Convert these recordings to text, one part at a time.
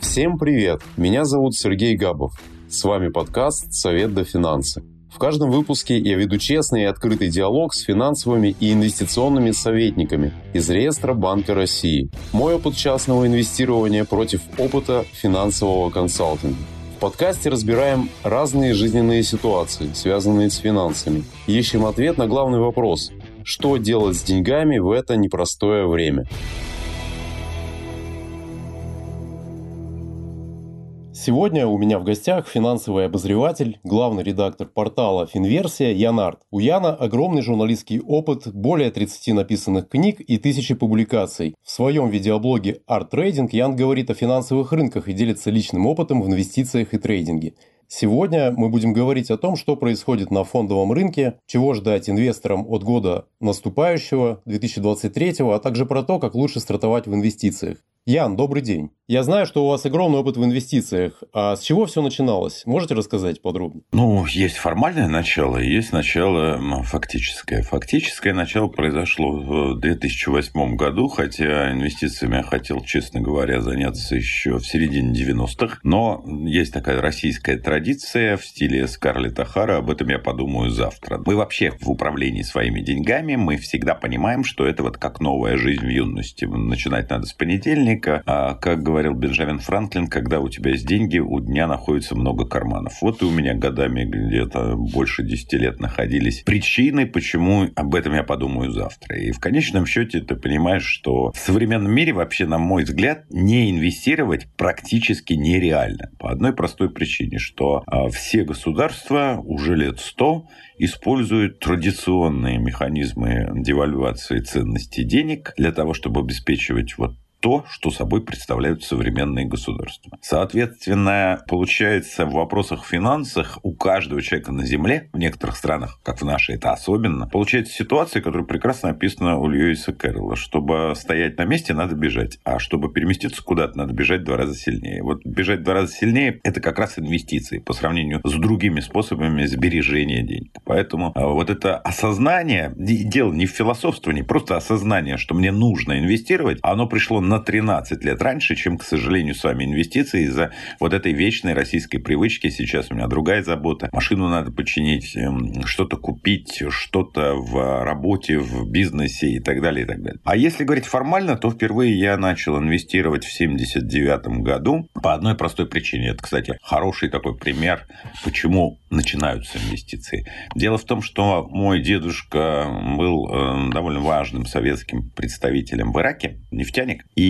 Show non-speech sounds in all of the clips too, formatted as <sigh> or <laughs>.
Всем привет! Меня зовут Сергей Габов. С вами подкаст «Совет до финансы». В каждом выпуске я веду честный и открытый диалог с финансовыми и инвестиционными советниками из реестра Банка России. Мой опыт частного инвестирования против опыта финансового консалтинга. В подкасте разбираем разные жизненные ситуации, связанные с финансами. Ищем ответ на главный вопрос – что делать с деньгами в это непростое время? Сегодня у меня в гостях финансовый обозреватель, главный редактор портала «Финверсия» Ян Арт. У Яна огромный журналистский опыт, более 30 написанных книг и тысячи публикаций. В своем видеоблоге «Арт Трейдинг» Ян говорит о финансовых рынках и делится личным опытом в инвестициях и трейдинге. Сегодня мы будем говорить о том, что происходит на фондовом рынке, чего ждать инвесторам от года наступающего, 2023, а также про то, как лучше стартовать в инвестициях. Ян, добрый день. Я знаю, что у вас огромный опыт в инвестициях. А с чего все начиналось? Можете рассказать подробнее? Ну, есть формальное начало, есть начало фактическое. Фактическое начало произошло в 2008 году, хотя инвестициями я хотел, честно говоря, заняться еще в середине 90-х. Но есть такая российская традиция в стиле Скарлетта Хара, об этом я подумаю завтра. Мы вообще в управлении своими деньгами, мы всегда понимаем, что это вот как новая жизнь в юности. Начинать надо с понедельника, экономика, а, как говорил Бенджамин Франклин, когда у тебя есть деньги, у дня находится много карманов. Вот и у меня годами где-то больше 10 лет находились причины, почему об этом я подумаю завтра. И в конечном счете ты понимаешь, что в современном мире вообще, на мой взгляд, не инвестировать практически нереально. По одной простой причине, что а, все государства уже лет 100 используют традиционные механизмы девальвации ценности денег для того, чтобы обеспечивать вот то, что собой представляют современные государства. Соответственно, получается, в вопросах финансах у каждого человека на Земле, в некоторых странах, как в нашей, это особенно, получается ситуация, которая прекрасно описана у Льюиса Кэрролла. Чтобы стоять на месте, надо бежать. А чтобы переместиться куда-то, надо бежать два раза сильнее. Вот бежать два раза сильнее – это как раз инвестиции по сравнению с другими способами сбережения денег. Поэтому а, вот это осознание, дело не в философствовании, просто осознание, что мне нужно инвестировать, оно пришло на на 13 лет раньше, чем, к сожалению, с вами инвестиции из-за вот этой вечной российской привычки. Сейчас у меня другая забота. Машину надо починить, эм, что-то купить, что-то в работе, в бизнесе и так далее, и так далее. А если говорить формально, то впервые я начал инвестировать в 79 году по одной простой причине. Это, кстати, хороший такой пример, почему начинаются инвестиции. Дело в том, что мой дедушка был э, довольно важным советским представителем в Ираке, нефтяник, и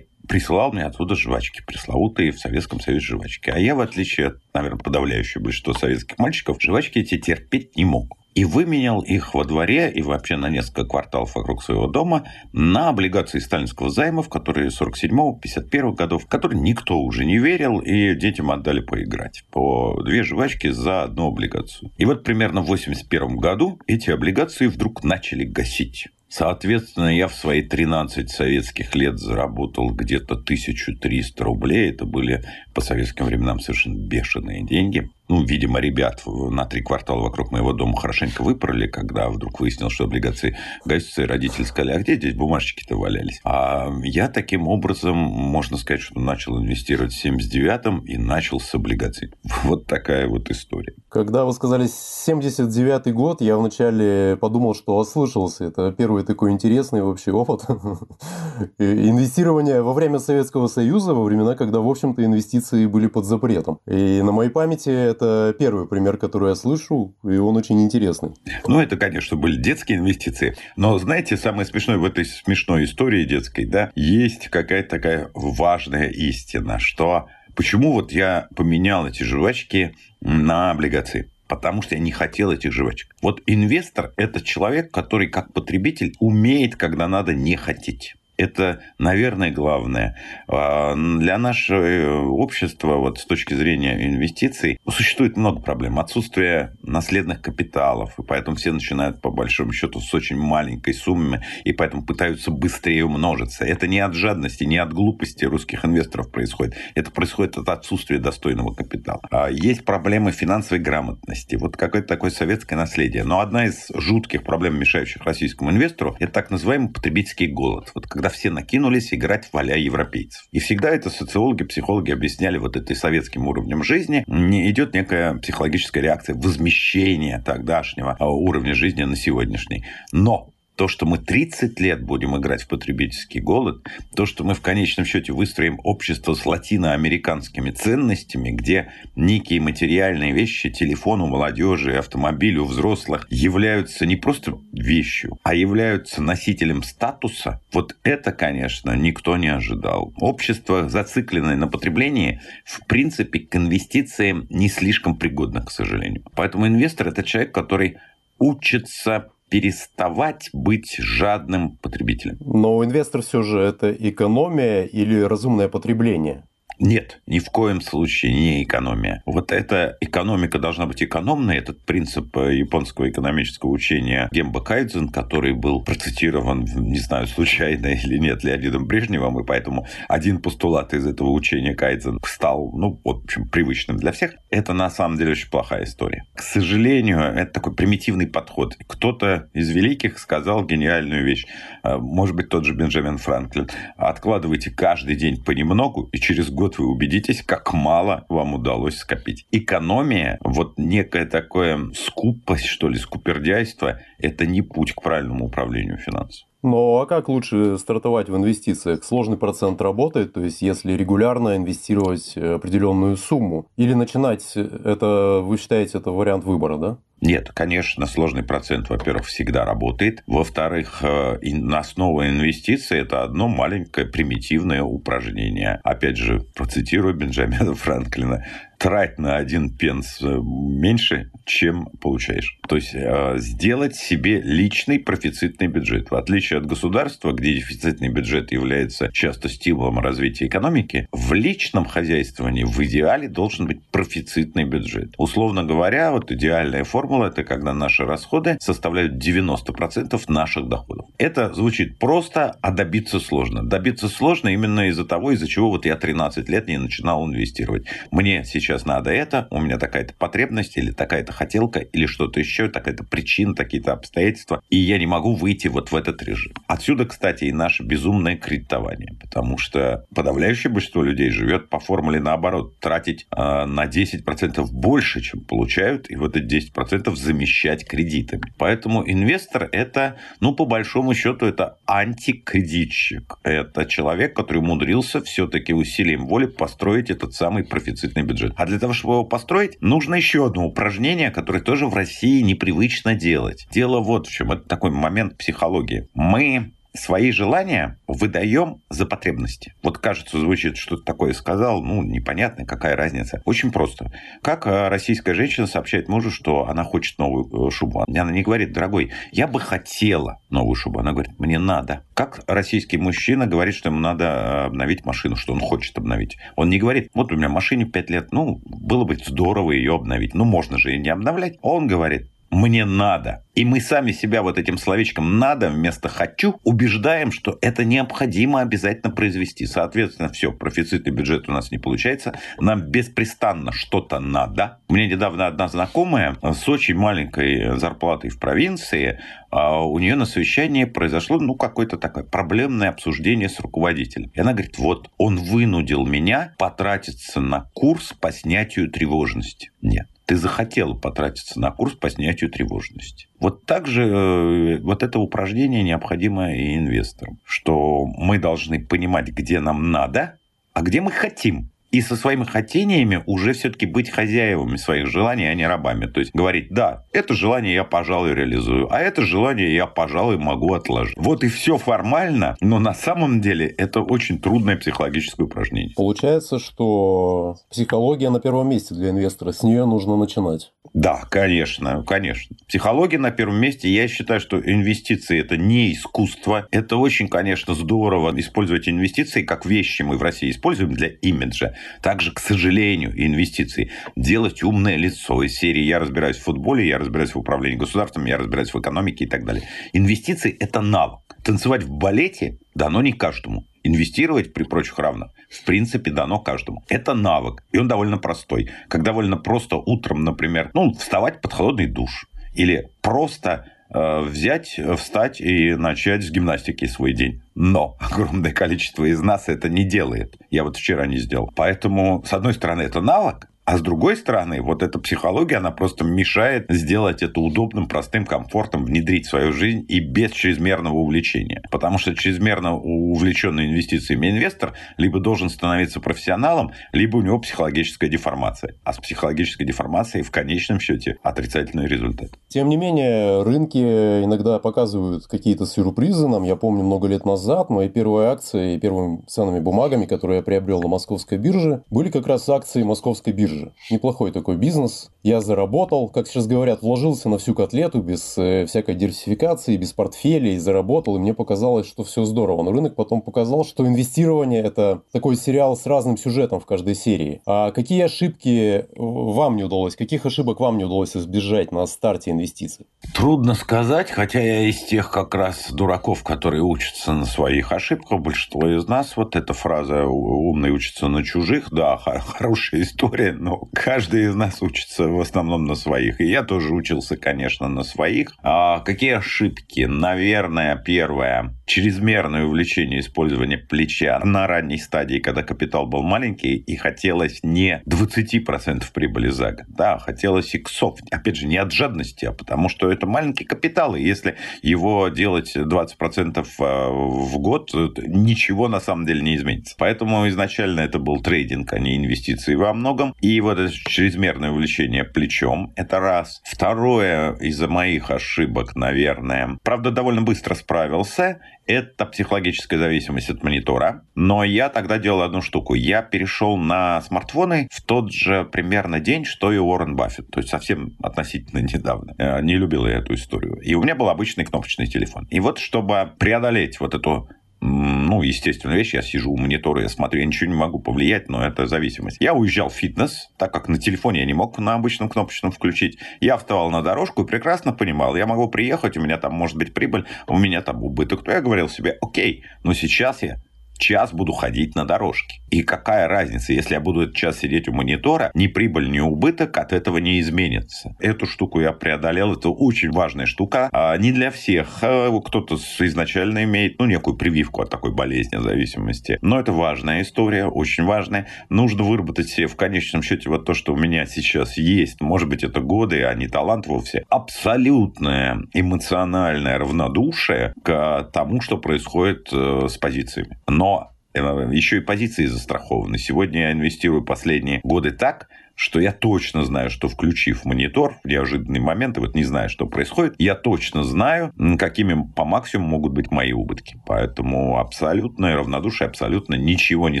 присылал мне оттуда жвачки, пресловутые в Советском Союзе жвачки. А я, в отличие от, наверное, подавляющего большинства советских мальчиков, жвачки эти терпеть не мог и выменял их во дворе и вообще на несколько кварталов вокруг своего дома на облигации сталинского займа, в которые 47-51 годов, в которые никто уже не верил, и детям отдали поиграть. По две жвачки за одну облигацию. И вот примерно в 81 году эти облигации вдруг начали гасить. Соответственно, я в свои 13 советских лет заработал где-то 1300 рублей. Это были по советским временам совершенно бешеные деньги ну, видимо, ребят на три квартала вокруг моего дома хорошенько выпороли, когда вдруг выяснил, что облигации гасятся, и родители сказали, а где здесь бумажечки-то валялись? А я таким образом, можно сказать, что начал инвестировать в 79-м и начал с облигаций. <laughs> Вот такая вот история. Когда вы сказали 79-й год, я вначале подумал, что ослышался. Это первый такой интересный вообще опыт. <laughs> Инвестирование во время Советского Союза, во времена, когда, в общем-то, инвестиции были под запретом. И на моей памяти это это первый пример, который я слышу, и он очень интересный. Ну, это, конечно, были детские инвестиции. Но, знаете, самое смешное в этой смешной истории детской, да, есть какая-то такая важная истина, что почему вот я поменял эти жвачки на облигации потому что я не хотел этих жвачек. Вот инвестор – это человек, который как потребитель умеет, когда надо не хотеть. Это, наверное, главное. А, для нашего общества, вот с точки зрения инвестиций, существует много проблем. Отсутствие наследных капиталов, и поэтому все начинают, по большому счету, с очень маленькой суммы, и поэтому пытаются быстрее умножиться. Это не от жадности, не от глупости русских инвесторов происходит. Это происходит от отсутствия достойного капитала. А есть проблемы финансовой грамотности. Вот какое-то такое советское наследие. Но одна из жутких проблем, мешающих российскому инвестору, это так называемый потребительский голод. Вот когда все накинулись играть в а европейцев. И всегда это социологи, психологи объясняли вот этой советским уровнем жизни. Не идет некая психологическая реакция возмещения тогдашнего а, уровня жизни на сегодняшний. Но то, что мы 30 лет будем играть в потребительский голод, то, что мы в конечном счете выстроим общество с латиноамериканскими ценностями, где некие материальные вещи, телефон у молодежи, автомобиль у взрослых являются не просто вещью, а являются носителем статуса, вот это, конечно, никто не ожидал. Общество, зацикленное на потреблении, в принципе, к инвестициям не слишком пригодно, к сожалению. Поэтому инвестор – это человек, который учится переставать быть жадным потребителем. Но инвестор все же это экономия или разумное потребление? Нет, ни в коем случае не экономия. Вот эта экономика должна быть экономной. Этот принцип э, японского экономического учения Гемба Кайдзен, который был процитирован, не знаю, случайно <laughs> или нет, Леонидом Брежневым, и поэтому один постулат из этого учения Кайдзен стал, ну, в общем, привычным для всех. Это на самом деле очень плохая история. К сожалению, это такой примитивный подход. Кто-то из великих сказал гениальную вещь. Э, может быть, тот же Бенджамин Франклин. Откладывайте каждый день понемногу, и через год год вы убедитесь, как мало вам удалось скопить. Экономия, вот некое такое скупость, что ли, скупердяйство, это не путь к правильному управлению финансов. Ну а как лучше стартовать в инвестициях? Сложный процент работает, то есть если регулярно инвестировать определенную сумму, или начинать это, вы считаете, это вариант выбора, да? Нет, конечно, сложный процент, во-первых, всегда работает. Во-вторых, э, основа инвестиций – это одно маленькое примитивное упражнение. Опять же, процитирую Бенджамина Франклина трать на один пенс э, меньше, чем получаешь. То есть э, сделать себе личный профицитный бюджет. В отличие от государства, где дефицитный бюджет является часто стимулом развития экономики, в личном хозяйствовании в идеале должен быть профицитный бюджет. Условно говоря, вот идеальная формула – это когда наши расходы составляют 90% наших доходов. Это звучит просто, а добиться сложно. Добиться сложно именно из-за того, из-за чего вот я 13 лет не начинал инвестировать. Мне сейчас сейчас надо это, у меня такая-то потребность или такая-то хотелка или что-то еще, такая-то причина, такие-то обстоятельства, и я не могу выйти вот в этот режим. Отсюда, кстати, и наше безумное кредитование, потому что подавляющее большинство людей живет по формуле наоборот, тратить э, на 10% больше, чем получают, и вот эти 10% замещать кредитами. Поэтому инвестор это, ну, по большому счету, это антикредитчик. Это человек, который умудрился все-таки усилием воли построить этот самый профицитный бюджет. А для того, чтобы его построить, нужно еще одно упражнение, которое тоже в России непривычно делать. Дело вот в чем. Это такой момент психологии. Мы свои желания выдаем за потребности. Вот кажется, звучит, что-то такое сказал, ну, непонятно, какая разница. Очень просто. Как э, российская женщина сообщает мужу, что она хочет новую э, шубу? Она не говорит, дорогой, я бы хотела новую шубу. Она говорит, мне надо. Как российский мужчина говорит, что ему надо э, обновить машину, что он хочет обновить? Он не говорит, вот у меня машине 5 лет, ну, было бы здорово ее обновить. Ну, можно же и не обновлять. Он говорит, мне надо. И мы сами себя вот этим словечком «надо» вместо «хочу» убеждаем, что это необходимо обязательно произвести. Соответственно, все, профицитный бюджет у нас не получается. Нам беспрестанно что-то надо. Мне недавно одна знакомая с очень маленькой зарплатой в провинции, а у нее на совещании произошло ну, какое-то такое проблемное обсуждение с руководителем. И она говорит, вот, он вынудил меня потратиться на курс по снятию тревожности. Нет ты захотел потратиться на курс по снятию тревожности. Вот так же э, вот это упражнение необходимо и инвесторам, что мы должны понимать, где нам надо, а где мы хотим и со своими хотениями уже все-таки быть хозяевами своих желаний, а не рабами. То есть говорить, да, это желание я, пожалуй, реализую, а это желание я, пожалуй, могу отложить. Вот и все формально, но на самом деле это очень трудное психологическое упражнение. Получается, что психология на первом месте для инвестора, с нее нужно начинать. Да, конечно, конечно. Психология на первом месте. Я считаю, что инвестиции это не искусство. Это очень, конечно, здорово использовать инвестиции как вещи мы в России используем для имиджа. Также, к сожалению, инвестиции делать умное лицо из серии «Я разбираюсь в футболе», «Я разбираюсь в управлении государством», «Я разбираюсь в экономике» и так далее. Инвестиции – это навык. Танцевать в балете дано не каждому. Инвестировать при прочих равных, в принципе, дано каждому. Это навык, и он довольно простой. Как довольно просто утром, например, ну, вставать под холодный душ. Или просто э, взять, встать и начать с гимнастики свой день. Но <laughs> огромное количество из нас это не делает. Я вот вчера не сделал. Поэтому, с одной стороны, это навык, а с другой стороны, вот эта психология, она просто мешает сделать это удобным, простым, комфортным, внедрить в свою жизнь и без чрезмерного увлечения. Потому что чрезмерно увлеченный инвестициями инвестор либо должен становиться профессионалом, либо у него психологическая деформация. А с психологической деформацией в конечном счете отрицательный результат. Тем не менее, рынки иногда показывают какие-то сюрпризы нам. Я помню, много лет назад мои первые акции и первыми ценными бумагами, которые я приобрел на московской бирже, были как раз акции московской биржи бирже. Неплохой такой бизнес. Я заработал, как сейчас говорят, вложился на всю котлету без э, всякой диверсификации, без портфелей, заработал, и мне показалось, что все здорово. Но рынок потом показал, что инвестирование – это такой сериал с разным сюжетом в каждой серии. А какие ошибки вам не удалось, каких ошибок вам не удалось избежать на старте инвестиций? Трудно сказать, хотя я из тех как раз дураков, которые учатся на своих ошибках. Большинство из нас, вот эта фраза «умный учится на чужих», да, <laughs> хорошая история, но каждый из нас учится в основном на своих. И я тоже учился, конечно, на своих. А какие ошибки? Наверное, первое. Чрезмерное увлечение использования плеча на ранней стадии, когда капитал был маленький, и хотелось не 20% прибыли за год, да, хотелось иксов. Опять же, не от жадности, а потому что это маленький капитал, и если его делать 20% а, в год, ничего на самом деле не изменится. Поэтому изначально это был трейдинг, а не инвестиции во многом. И вот это чрезмерное увлечение плечом, это раз. Второе, из-за моих ошибок, наверное, правда, довольно быстро справился, это психологическая зависимость от монитора. Но я тогда делал одну штуку. Я перешел на смартфоны в тот же примерно день, что и Уоррен Баффет. То есть совсем относительно <laughs> недавно. Э, не любил я эту историю. И у меня был обычный кнопочный телефон. И вот чтобы преодолеть вот эту ну, естественная вещь, я сижу у монитора, я смотрю, я ничего не могу повлиять, но это зависимость. Я уезжал в фитнес, так как на телефоне я не мог на обычном кнопочном включить. Я вставал на дорожку и прекрасно понимал, я могу приехать, у меня там может быть прибыль, у меня там убыток. То я говорил себе, окей, но сейчас я час буду ходить на дорожке. И какая разница, если я буду этот час сидеть у монитора, ни прибыль, ни убыток от этого не изменится. Эту штуку я преодолел, это очень важная штука. А не для всех. А кто-то изначально имеет ну, некую прививку от такой болезни, зависимости. Но это важная история, очень важная. Нужно выработать себе в конечном счете вот то, что у меня сейчас есть. Может быть, это годы, а не талант вовсе. Абсолютное эмоциональное равнодушие к тому, что происходит э, с позициями. Но Э, еще и позиции застрахованы. Сегодня я инвестирую последние годы так, что я точно знаю, что включив монитор в неожиданный момент, и вот не знаю, что происходит, я точно знаю, какими по максимуму могут быть мои убытки. Поэтому абсолютное равнодушие, абсолютно ничего не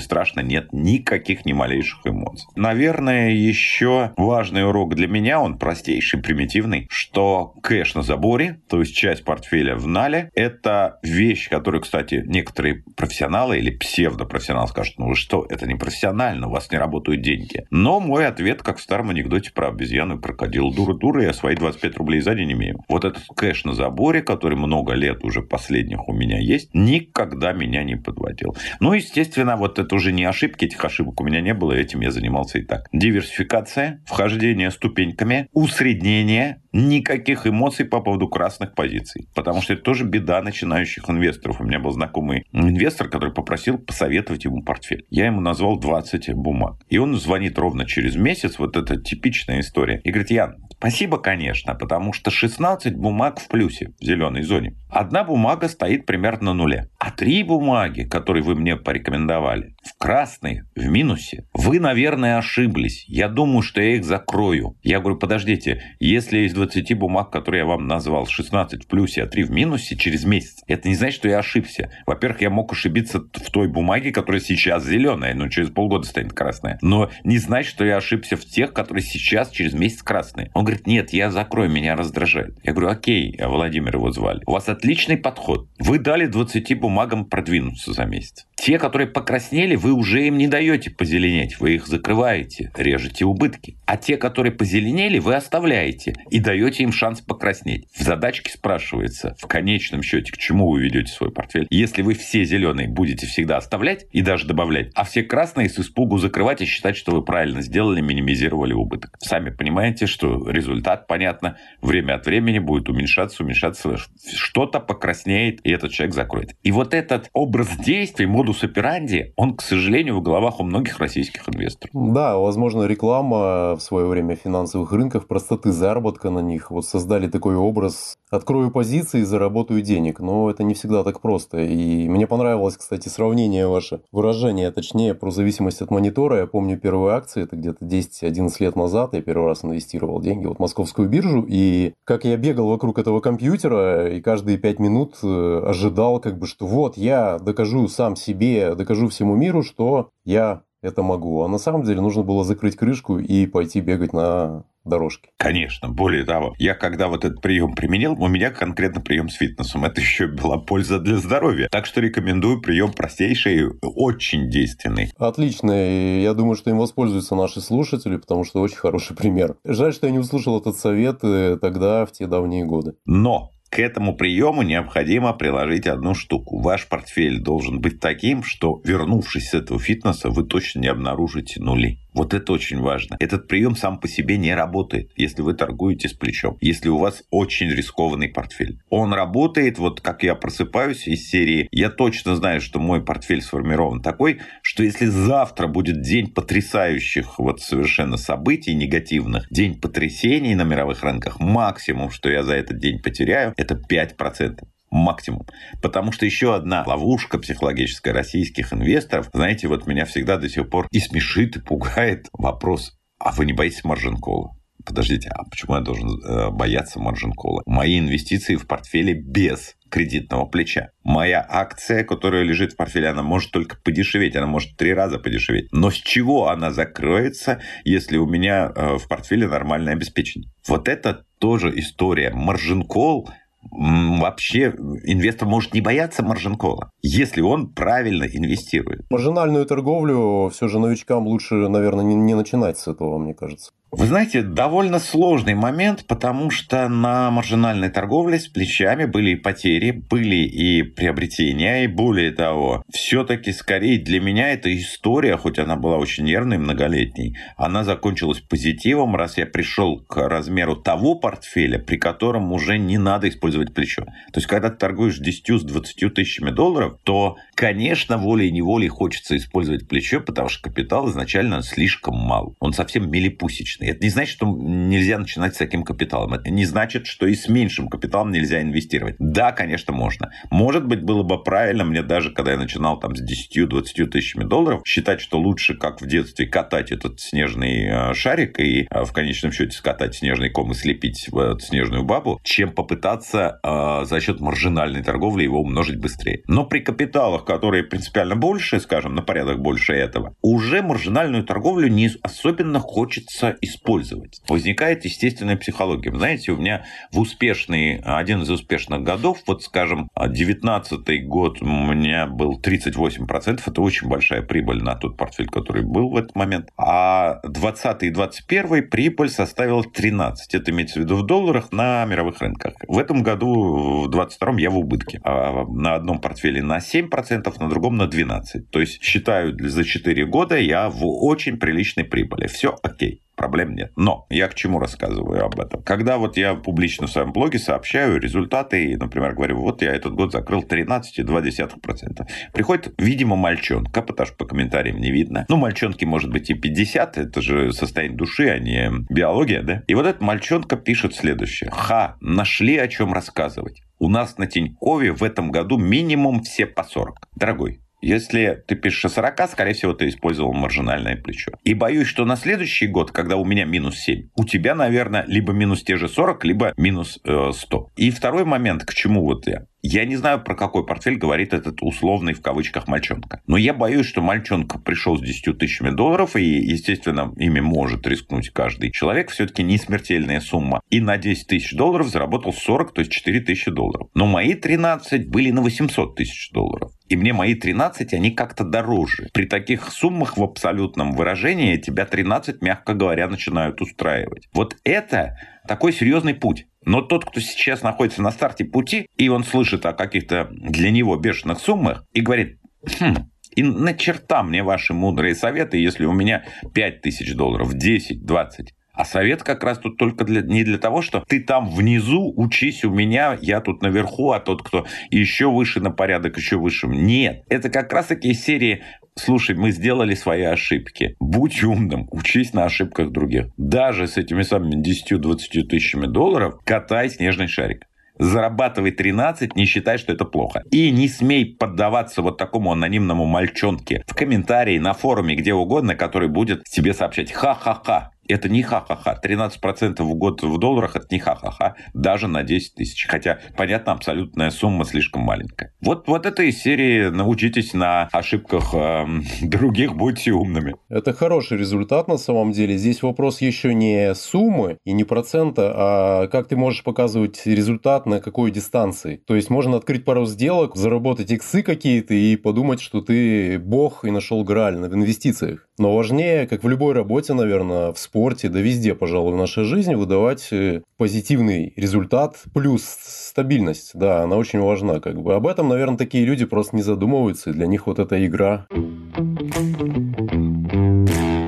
страшно, нет никаких ни малейших эмоций. Наверное, еще важный урок для меня, он простейший, примитивный, что кэш на заборе, то есть часть портфеля в нале, это вещь, которую, кстати, некоторые профессионалы или псевдопрофессионалы скажут, ну вы что, это не профессионально, у вас не работают деньги. Но мой ответ ответ, как в старом анекдоте про обезьяну и крокодил. Дура-дура, я свои 25 рублей за день имею. Вот этот кэш на заборе, который много лет уже последних у меня есть, никогда меня не подводил. Ну, естественно, вот это уже не ошибки, этих ошибок у меня не было, этим я занимался и так. Диверсификация, вхождение ступеньками, усреднение, никаких эмоций по поводу красных позиций. Потому что это тоже беда начинающих инвесторов. У меня был знакомый инвестор, который попросил посоветовать ему портфель. Я ему назвал 20 бумаг. И он звонит ровно через месяц, вот это типичная история, и говорит, Ян, Спасибо, конечно, потому что 16 бумаг в плюсе в зеленой зоне. Одна бумага стоит примерно на нуле. А три бумаги, которые вы мне порекомендовали, в красной, в минусе. Вы, наверное, ошиблись. Я думаю, что я их закрою. Я говорю, подождите, если из 20 бумаг, которые я вам назвал, 16 в плюсе, а 3 в минусе через месяц, это не значит, что я ошибся. Во-первых, я мог ошибиться в той бумаге, которая сейчас зеленая, но через полгода станет красная. Но не значит, что я ошибся в тех, которые сейчас через месяц красные. Он говорит, нет, я закрою, меня раздражает. Я говорю, окей, а Владимир его звали. У вас отличный подход. Вы дали 20 бумагам продвинуться за месяц. Те, которые покраснели, вы уже им не даете позеленеть, вы их закрываете, режете убытки. А те, которые позеленели, вы оставляете и даете им шанс покраснеть. В задачке спрашивается, в конечном счете, к чему вы ведете свой портфель. Если вы все зеленые будете всегда оставлять и даже добавлять, а все красные с испугу закрывать и считать, что вы правильно сделали, минимизировали убыток. Сами понимаете, что результат, понятно, время от времени будет уменьшаться, уменьшаться, что-то покраснеет, и этот человек закроет. И вот этот образ действий, модус операнди, он, к сожалению, в головах у многих российских инвесторов. Да, возможно, реклама в свое время финансовых рынков, простоты заработка на них, вот создали такой образ «открою позиции, заработаю денег», но это не всегда так просто. И мне понравилось, кстати, сравнение ваше, выражение, точнее, про зависимость от монитора. Я помню первые акции, это где-то 10-11 лет назад, я первый раз инвестировал деньги в московскую биржу, и как я бегал вокруг этого компьютера, и каждые 5 минут э, ожидал, как бы, что вот я докажу сам себе, докажу всему миру, что я это могу. А на самом деле нужно было закрыть крышку и пойти бегать на дорожке. Конечно. Более того, я когда вот этот прием применил, у меня конкретно прием с фитнесом. Это еще была польза для здоровья. Так что рекомендую прием простейший, очень действенный. Отлично. И я думаю, что им воспользуются наши слушатели, потому что очень хороший <laughs> пример. Жаль, что я не услышал этот совет э, тогда, в те давние годы. Но к этому приему необходимо приложить одну штуку. Ваш портфель должен быть таким, что, вернувшись с этого фитнеса, вы точно не обнаружите нули. Вот это очень важно. Этот прием сам по себе не работает, если вы торгуете с плечом, если у вас очень рискованный портфель. Он работает, вот как я просыпаюсь из серии, я точно знаю, что мой портфель сформирован такой, что если завтра будет день потрясающих вот совершенно событий негативных, день потрясений на мировых рынках, максимум, что я за этот день потеряю, это 5% максимум. Потому что еще одна ловушка психологическая российских инвесторов, знаете, вот меня всегда до сих пор и смешит, и пугает вопрос, а вы не боитесь маржин-колла? Подождите, а почему я должен э, бояться маржин-колла? Мои инвестиции в портфеле без кредитного плеча. Моя акция, которая лежит в портфеле, она может только подешеветь, она может три раза подешеветь. Но с чего она закроется, если у меня э, в портфеле нормальное обеспечение? Вот это тоже история. Маржин-колл вообще инвестор может не бояться маржин-кола, если он правильно инвестирует. Маржинальную торговлю все же новичкам лучше, наверное, не, не начинать с этого, мне кажется. Вы знаете, довольно сложный момент, потому что на маржинальной торговле с плечами были и потери, были и приобретения, и более того, все-таки скорее для меня эта история, хоть она была очень нервной, многолетней, она закончилась позитивом, раз я пришел к размеру того портфеля, при котором уже не надо использовать плечо. То есть, когда ты торгуешь 10 с 20 тысячами долларов, то, конечно, волей-неволей хочется использовать плечо, потому что капитал изначально слишком мал. Он совсем милипусечный. Это не значит, что нельзя начинать с таким капиталом. Это не значит, что и с меньшим капиталом нельзя инвестировать. Да, конечно, можно. Может быть, было бы правильно мне даже, когда я начинал там с 10-20 тысячами долларов, считать, что лучше, как в детстве, катать этот снежный э, шарик и э, в конечном счете скатать снежный ком и слепить эту снежную бабу, чем попытаться э, за счет маржинальной торговли его умножить быстрее. Но при капиталах, которые принципиально больше, скажем, на порядок больше этого, уже маржинальную торговлю не особенно хочется использовать. Возникает естественная психология. Знаете, у меня в успешный, один из успешных годов, вот скажем, 19 год у меня был 38%, это очень большая прибыль на тот портфель, который был в этот момент. А 20 и 21 прибыль составила 13. Это имеется в виду в долларах на мировых рынках. В этом году, в 22 я в убытке. А на одном портфеле на 7%, на другом на 12%. То есть считаю, за 4 года я в очень приличной прибыли. Все окей проблем нет. Но я к чему рассказываю об этом? Когда вот я публично в своем блоге сообщаю результаты, и, например, говорю, вот я этот год закрыл 13,2%. Приходит, видимо, мальчонка, потому что по комментариям не видно. Ну, мальчонки может быть и 50, это же состояние души, а не биология, да? И вот эта мальчонка пишет следующее. Ха, нашли о чем рассказывать. У нас на Тинькове в этом году минимум все по 40. Дорогой, если ты пишешь о 40, скорее всего, ты использовал маржинальное плечо. И боюсь, что на следующий год, когда у меня минус 7, у тебя, наверное, либо минус те же 40, либо минус э, 100. И второй момент, к чему вот я. Я не знаю, про какой портфель говорит этот условный в кавычках мальчонка. Но я боюсь, что мальчонка пришел с 10 тысячами долларов, и, естественно, ими может рискнуть каждый человек. Все-таки не смертельная сумма. И на 10 тысяч долларов заработал 40, то есть 4 тысячи долларов. Но мои 13 были на 800 тысяч долларов. И мне мои 13, они как-то дороже. При таких суммах в абсолютном выражении тебя 13, мягко говоря, начинают устраивать. Вот это такой серьезный путь. Но тот, кто сейчас находится на старте пути, и он слышит о каких-то для него бешеных суммах, и говорит, хм, и на черта мне ваши мудрые советы, если у меня 5 тысяч долларов, 10, 20. А совет как раз тут только для, не для того, что ты там внизу учись у меня, я тут наверху, а тот, кто еще выше на порядок, еще выше. Нет, это как раз таки серии слушай, мы сделали свои ошибки. Будь умным, учись на ошибках других. Даже с этими самыми 10-20 тысячами долларов катай снежный шарик. Зарабатывай 13, не считай, что это плохо. И не смей поддаваться вот такому анонимному мальчонке в комментарии, на форуме, где угодно, который будет тебе сообщать «ха-ха-ха». Это не ха-ха-ха. 13% в год в долларах – это не ха-ха-ха. Даже на 10 тысяч. Хотя, понятно, абсолютная сумма слишком маленькая. Вот, вот этой серии научитесь на ошибках э, <laughs> других, будьте умными. Это хороший результат на самом деле. Здесь вопрос еще не суммы и не процента, а как ты можешь показывать результат на какой дистанции. То есть можно открыть пару сделок, заработать иксы какие-то и подумать, что ты бог и нашел граль в инвестициях. Но важнее, как в любой работе, наверное, в спорте, да везде, пожалуй, в нашей жизни, выдавать э, позитивный результат плюс стабильность. Да, она очень важна. Как бы. Об этом, наверное, такие люди просто не задумываются, и для них вот эта игра.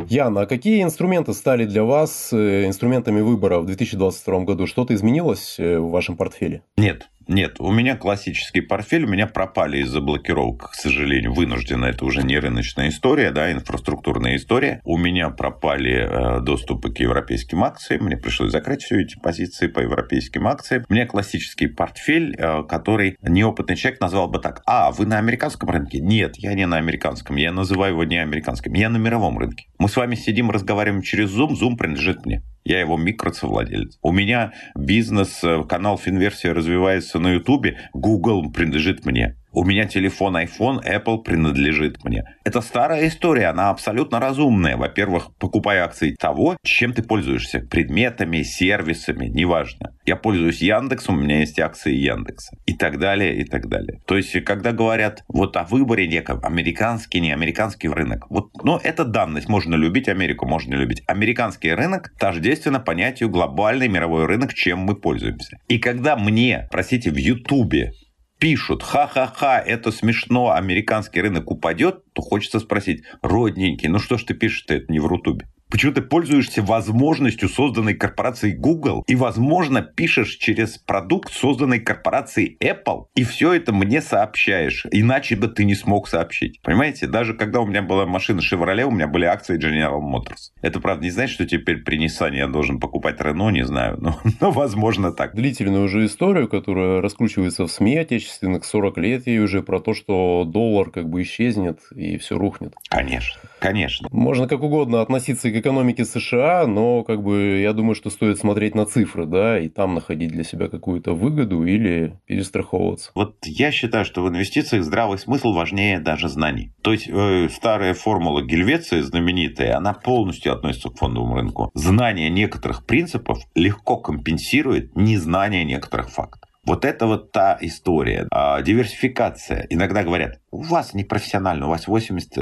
Яна, а какие инструменты стали для вас э, инструментами выбора в 2022 году? Что-то изменилось э, в вашем портфеле? Нет, нет, у меня классический портфель, у меня пропали из-за блокировок, к сожалению, вынужденно, это уже не рыночная история, да, инфраструктурная история. У меня пропали э, доступы к европейским акциям, мне пришлось закрыть все эти позиции по европейским акциям. У меня классический портфель, э, который неопытный человек назвал бы так, а, вы на американском рынке? Нет, я не на американском, я называю его не американским, я на мировом рынке. Мы с вами сидим, разговариваем через Zoom, Zoom принадлежит мне. Я его микросовладелец. У меня бизнес, э, канал Финверсия развивается на Ютубе. Google принадлежит мне. У меня телефон iPhone, Apple принадлежит мне. Это старая история, она абсолютно разумная. Во-первых, покупай акции того, чем ты пользуешься. Предметами, сервисами, неважно. Я пользуюсь Яндексом, у меня есть акции Яндекса. И так далее, и так далее. То есть, когда говорят вот о выборе неком, американский, не американский рынок. Вот, ну, это данность. Можно любить Америку, можно не любить. Американский рынок тождественно понятию глобальный мировой рынок, чем мы пользуемся. И когда мне, простите, в Ютубе пишут, ха-ха-ха, это смешно, американский рынок упадет, то хочется спросить, родненький, ну что ж ты пишешь-то это не в Рутубе? Почему ты пользуешься возможностью, созданной корпорацией Google, и, возможно, пишешь через продукт, созданный корпорацией Apple, и все это мне сообщаешь. Иначе бы ты не смог сообщить. Понимаете? Даже когда у меня была машина Chevrolet, у меня были акции General Motors. Это, правда, не значит, что теперь при Nissan я должен покупать Renault, не знаю. Но, <laughs> но возможно так. Длительную уже историю, которая раскручивается в СМИ отечественных 40 лет, и уже про то, что доллар как бы исчезнет и все рухнет. Конечно, конечно. Можно как угодно относиться к экономики США, но как бы я думаю, что стоит смотреть на цифры, да, и там находить для себя какую-то выгоду или перестраховываться. Вот я считаю, что в инвестициях здравый смысл важнее даже знаний. То есть э, старая формула Гельвеции знаменитая, она полностью относится к фондовому рынку. Знание некоторых принципов легко компенсирует незнание некоторых фактов. Вот это вот та история. А, диверсификация. Иногда говорят, у вас не профессионально, у вас 80 э,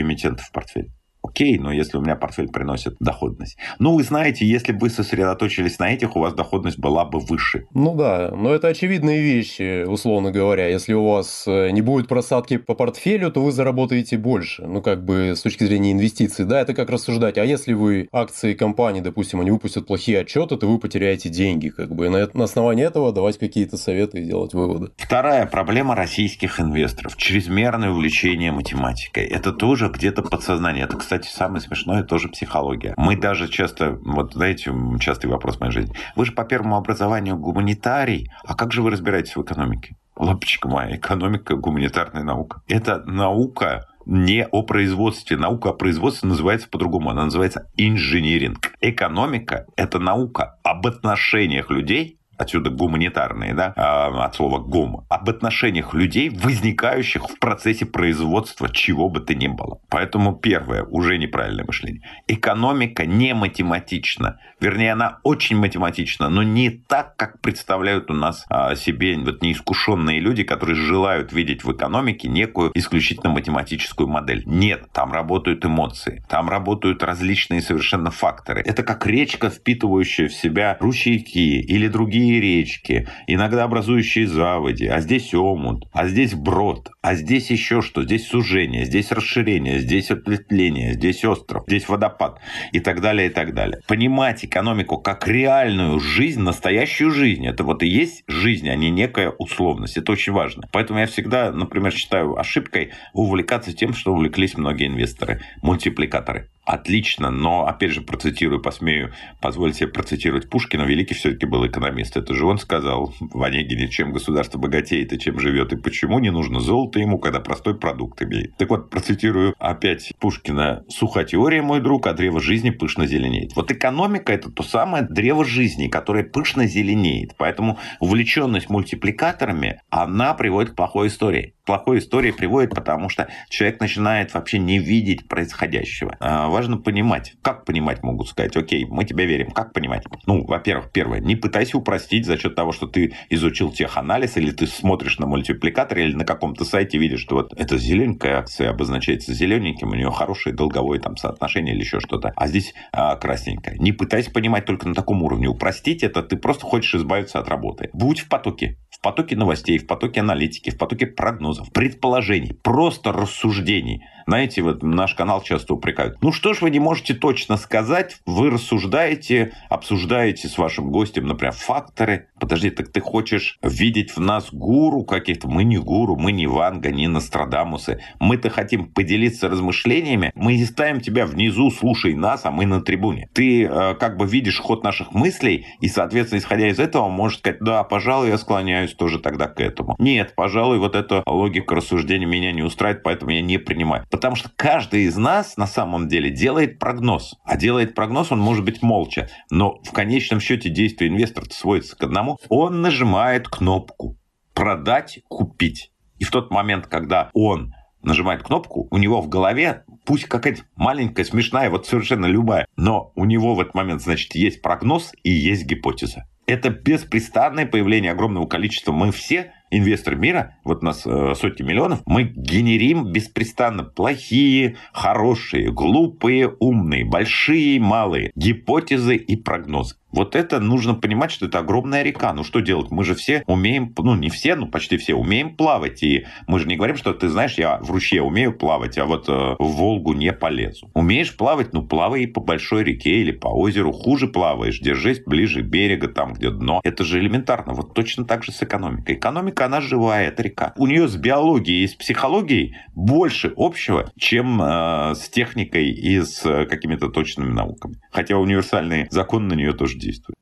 эмитентов в портфеле. Окей, но если у меня портфель приносит доходность. Ну, вы знаете, если бы вы сосредоточились на этих, у вас доходность была бы выше. Ну да, но это очевидные вещи, условно говоря. Если у вас э, не будет просадки по портфелю, то вы заработаете больше. Ну, как бы с точки зрения инвестиций. Да, это как рассуждать. А если вы акции компании, допустим, они выпустят плохие отчеты, то вы потеряете деньги. Как бы. И на, на основании этого давать какие-то советы и делать выводы. Вторая проблема российских инвесторов. Чрезмерное увлечение математикой. Это тоже где-то подсознание. Это, кстати, кстати, самое смешное тоже психология. Мы даже часто, вот знаете, частый вопрос в моей жизни. Вы же по первому образованию гуманитарий, а как же вы разбираетесь в экономике? Лапочка моя, экономика, гуманитарная наука. Это наука, не о производстве. Наука о производстве называется по-другому. Она называется инжиниринг. Экономика – это наука об отношениях людей отсюда гуманитарные, да, а, от слова гум, об отношениях людей, возникающих в процессе производства чего бы то ни было. Поэтому первое, уже неправильное мышление. Экономика не математична. Вернее, она очень математична, но не так, как представляют у нас а, себе вот неискушенные люди, которые желают видеть в экономике некую исключительно математическую модель. Нет, там работают эмоции, там работают различные совершенно факторы. Это как речка, впитывающая в себя ручейки или другие речки, иногда образующие заводи, а здесь омут, а здесь брод, а здесь еще что, здесь сужение, здесь расширение, здесь ответвление, здесь остров, здесь водопад и так далее, и так далее. Понимать экономику как реальную жизнь, настоящую жизнь, это вот и есть жизнь, а не некая условность. Это очень важно. Поэтому я всегда, например, считаю ошибкой увлекаться тем, что увлеклись многие инвесторы, мультипликаторы отлично, но, опять же, процитирую, посмею позволить себе процитировать Пушкина, великий все-таки был экономист. Это же он сказал в Онегине, чем государство богатеет и чем живет, и почему не нужно золото ему, когда простой продукт имеет. Так вот, процитирую опять Пушкина. «Суха теория, мой друг, а древо жизни пышно зеленеет». Вот экономика – это то самое древо жизни, которое пышно зеленеет. Поэтому увлеченность мультипликаторами, она приводит к плохой истории плохой истории приводит, потому что человек начинает вообще не видеть происходящего. Важно понимать. Как понимать, могут сказать, окей, мы тебе верим. Как понимать? Ну, во-первых, первое, не пытайся упростить за счет того, что ты изучил теханализ, или ты смотришь на мультипликаторе, или на каком-то сайте видишь, что вот эта зелененькая акция обозначается зелененьким, у нее хорошее долговое там соотношение или еще что-то, а здесь а, красненькая. Не пытайся понимать только на таком уровне. Упростить это ты просто хочешь избавиться от работы. Будь в потоке. В потоке новостей, в потоке аналитики, в потоке прогнозов, предположений, просто рассуждений. Знаете, вот наш канал часто упрекают. Ну что ж вы не можете точно сказать, вы рассуждаете, обсуждаете с вашим гостем, например, факторы. Подожди, так ты хочешь видеть в нас гуру каких-то? Мы не гуру, мы не Ванга, не Нострадамусы. Мы-то хотим поделиться размышлениями. Мы не ставим тебя внизу, слушай нас, а мы на трибуне. Ты э, как бы видишь ход наших мыслей, и, соответственно, исходя из этого, можешь сказать, да, пожалуй, я склоняюсь тоже тогда к этому. Нет, пожалуй, вот эта логика рассуждения меня не устраивает, поэтому я не принимаю. Потому что каждый из нас на самом деле делает прогноз. А делает прогноз он может быть молча. Но в конечном счете действие инвестора сводится к одному. Он нажимает кнопку «Продать, купить». И в тот момент, когда он нажимает кнопку, у него в голове, пусть какая-то маленькая, смешная, вот совершенно любая, но у него в этот момент, значит, есть прогноз и есть гипотеза. Это беспрестанное появление огромного количества. Мы все инвесторы мира, вот у нас э, сотни миллионов, мы генерим беспрестанно плохие, хорошие, глупые, умные, большие, малые гипотезы и прогнозы. Вот это нужно понимать, что это огромная река. Ну что делать? Мы же все умеем, ну не все, но почти все умеем плавать. И мы же не говорим, что ты знаешь, я в ручье умею плавать, а вот э, в Волгу не полезу. Умеешь плавать, ну плавай по большой реке или по озеру. Хуже плаваешь, держись ближе берега, там где дно. Это же элементарно. Вот точно так же с экономикой. Экономика, она живая, это река. У нее с биологией и с психологией больше общего, чем э, с техникой и с э, какими-то точными науками. Хотя универсальные законы на нее тоже действует.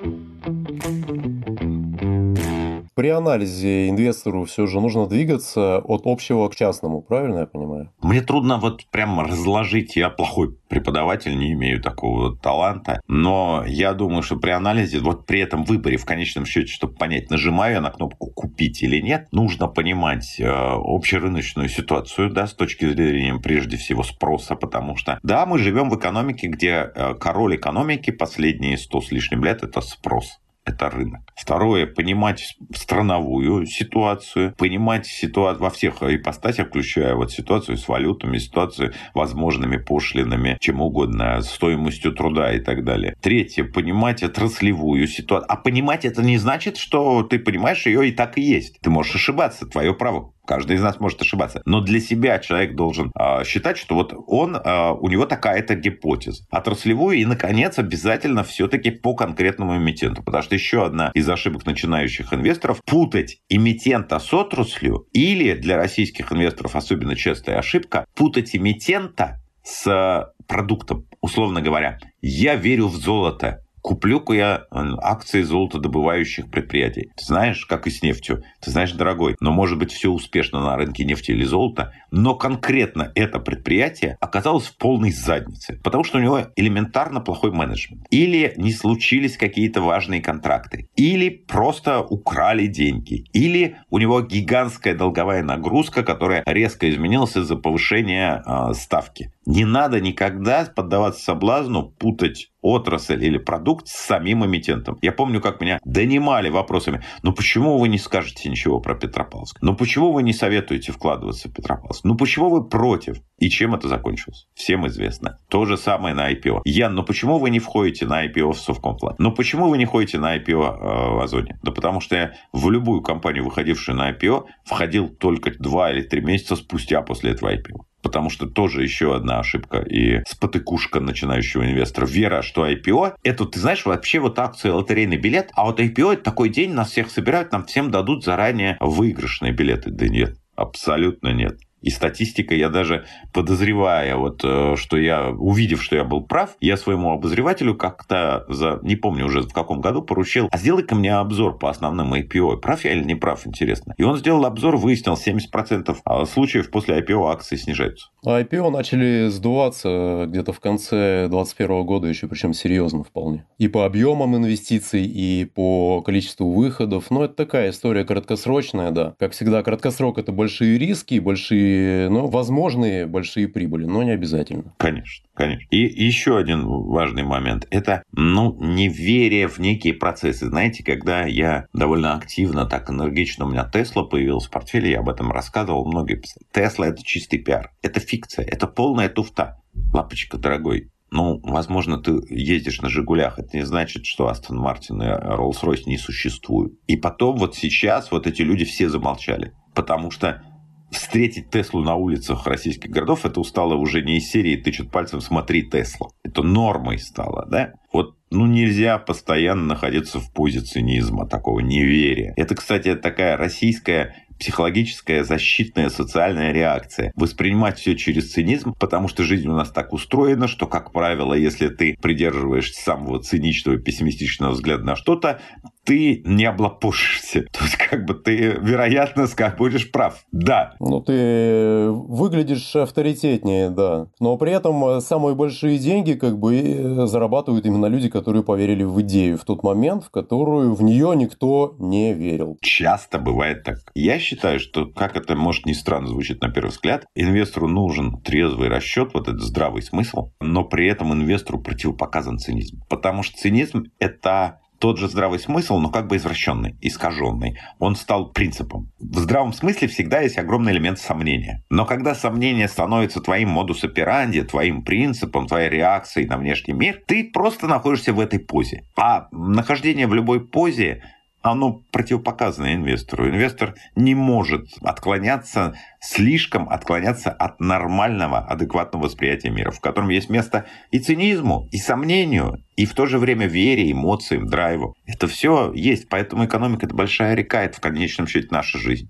При анализе инвестору все же нужно двигаться от общего к частному, правильно я понимаю? Мне трудно вот прямо разложить, я плохой преподаватель, не имею такого таланта, но я думаю, что при анализе, вот при этом выборе в конечном счете, чтобы понять, нажимаю я на кнопку «Купить» или нет, нужно понимать э, общерыночную ситуацию, да, с точки зрения прежде всего спроса, потому что, да, мы живем в экономике, где э, король экономики последние сто с лишним лет – это спрос это рынок. Второе, понимать страновую ситуацию, понимать ситуацию во всех ипостасях, включая вот ситуацию с валютами, ситуацию возможными пошлинами, чем угодно, стоимостью труда и так далее. Третье, понимать отраслевую ситуацию. А понимать это не значит, что ты понимаешь ее и так и есть. Ты можешь ошибаться, твое право. Каждый из нас может ошибаться. Но для себя человек должен э, считать, что вот он, э, у него такая-то гипотеза. Отраслевую и, наконец, обязательно все-таки по конкретному эмитенту. Потому что еще одна из ошибок начинающих инвесторов – путать эмитента с отраслью или для российских инвесторов особенно частая ошибка – путать эмитента с продуктом. Условно говоря, я верю в золото, куплю-ка я э, акции золотодобывающих предприятий. Ты знаешь, как и с нефтью. Ты знаешь, дорогой, но может быть все успешно на рынке нефти или золота, но конкретно это предприятие оказалось в полной заднице, потому что у него элементарно плохой менеджмент. Или не случились какие-то важные контракты, или просто украли деньги, или у него гигантская долговая нагрузка, которая резко изменилась из-за повышения э, ставки. Не надо никогда поддаваться соблазну путать отрасль или продукт с самим эмитентом. Я помню, как меня донимали вопросами, ну почему вы не скажете ничего про Петропавловск? Ну почему вы не советуете вкладываться в Петропавловск? Ну почему вы против? И чем это закончилось? Всем известно. То же самое на IPO. Ян, ну почему вы не входите на IPO в Совкомплан? Ну почему вы не ходите на IPO э, в Озоне? Да потому что я в любую компанию, выходившую на IPO, входил только два или три месяца спустя после этого IPO потому что тоже еще одна ошибка и спотыкушка начинающего инвестора. Вера, что IPO, это, ты знаешь, вообще вот акция лотерейный билет, а вот IPO это такой день, нас всех собирают, нам всем дадут заранее выигрышные билеты. Да нет, абсолютно нет. И статистика, я даже подозревая, вот, э, что я, увидев, что я был прав, я своему обозревателю как-то, за, не помню уже в каком году, поручил, а сделай-ка мне обзор по основным IPO. Прав я или не прав, интересно. И он сделал обзор, выяснил, 70% а случаев после IPO акции снижаются. А IPO начали сдуваться где-то в конце 2021 года еще, причем серьезно вполне. И по объемам инвестиций, и по количеству выходов. Но это такая история краткосрочная, да. Как всегда, краткосрок – это большие риски, большие ну, возможные большие прибыли, но не обязательно. Конечно, конечно. И еще один важный момент – это, ну, неверие в некие процессы. Знаете, когда я довольно активно, так энергично, у меня Тесла появилась в портфеле, я об этом рассказывал, многие писали. Тесла – это чистый пиар, это фикция, это полная туфта. Лапочка, дорогой, ну, возможно, ты ездишь на «Жигулях», это не значит, что Астон Мартин и Роллс-Ройс не существуют. И потом вот сейчас вот эти люди все замолчали, потому что встретить Теслу на улицах российских городов, это устало уже не из серии «тычут пальцем, смотри, Тесла». Это нормой стало, да? Вот ну, нельзя постоянно находиться в позе цинизма, такого неверия. Это, кстати, такая российская психологическая защитная социальная реакция. Воспринимать все через цинизм, потому что жизнь у нас так устроена, что, как правило, если ты придерживаешься самого циничного пессимистичного взгляда на что-то, ты не облапошишься. <laughs> То есть, как бы ты, вероятно, будешь прав. Да. Ну, ты выглядишь авторитетнее, да. Но при этом э, самые большие деньги как бы э, зарабатывают именно люди, которые поверили в идею в тот момент, в которую в нее никто не верил. Часто бывает так. Я считаю, что, как это может не странно звучит на первый взгляд, инвестору нужен трезвый расчет, вот этот здравый смысл, но при этом инвестору противопоказан цинизм. Потому что цинизм – это тот же здравый смысл, но как бы извращенный, искаженный. Он стал принципом. В здравом смысле всегда есть огромный элемент сомнения. Но когда сомнение становится твоим модус операнди, твоим принципом, твоей реакцией на внешний мир, ты просто находишься в этой позе. А нахождение в любой позе оно противопоказано инвестору. Инвестор не может отклоняться, слишком отклоняться от нормального, адекватного восприятия мира, в котором есть место и цинизму, и сомнению, и в то же время вере, эмоциям, драйву. Это все есть, поэтому экономика – это большая река, это в конечном счете наша жизнь.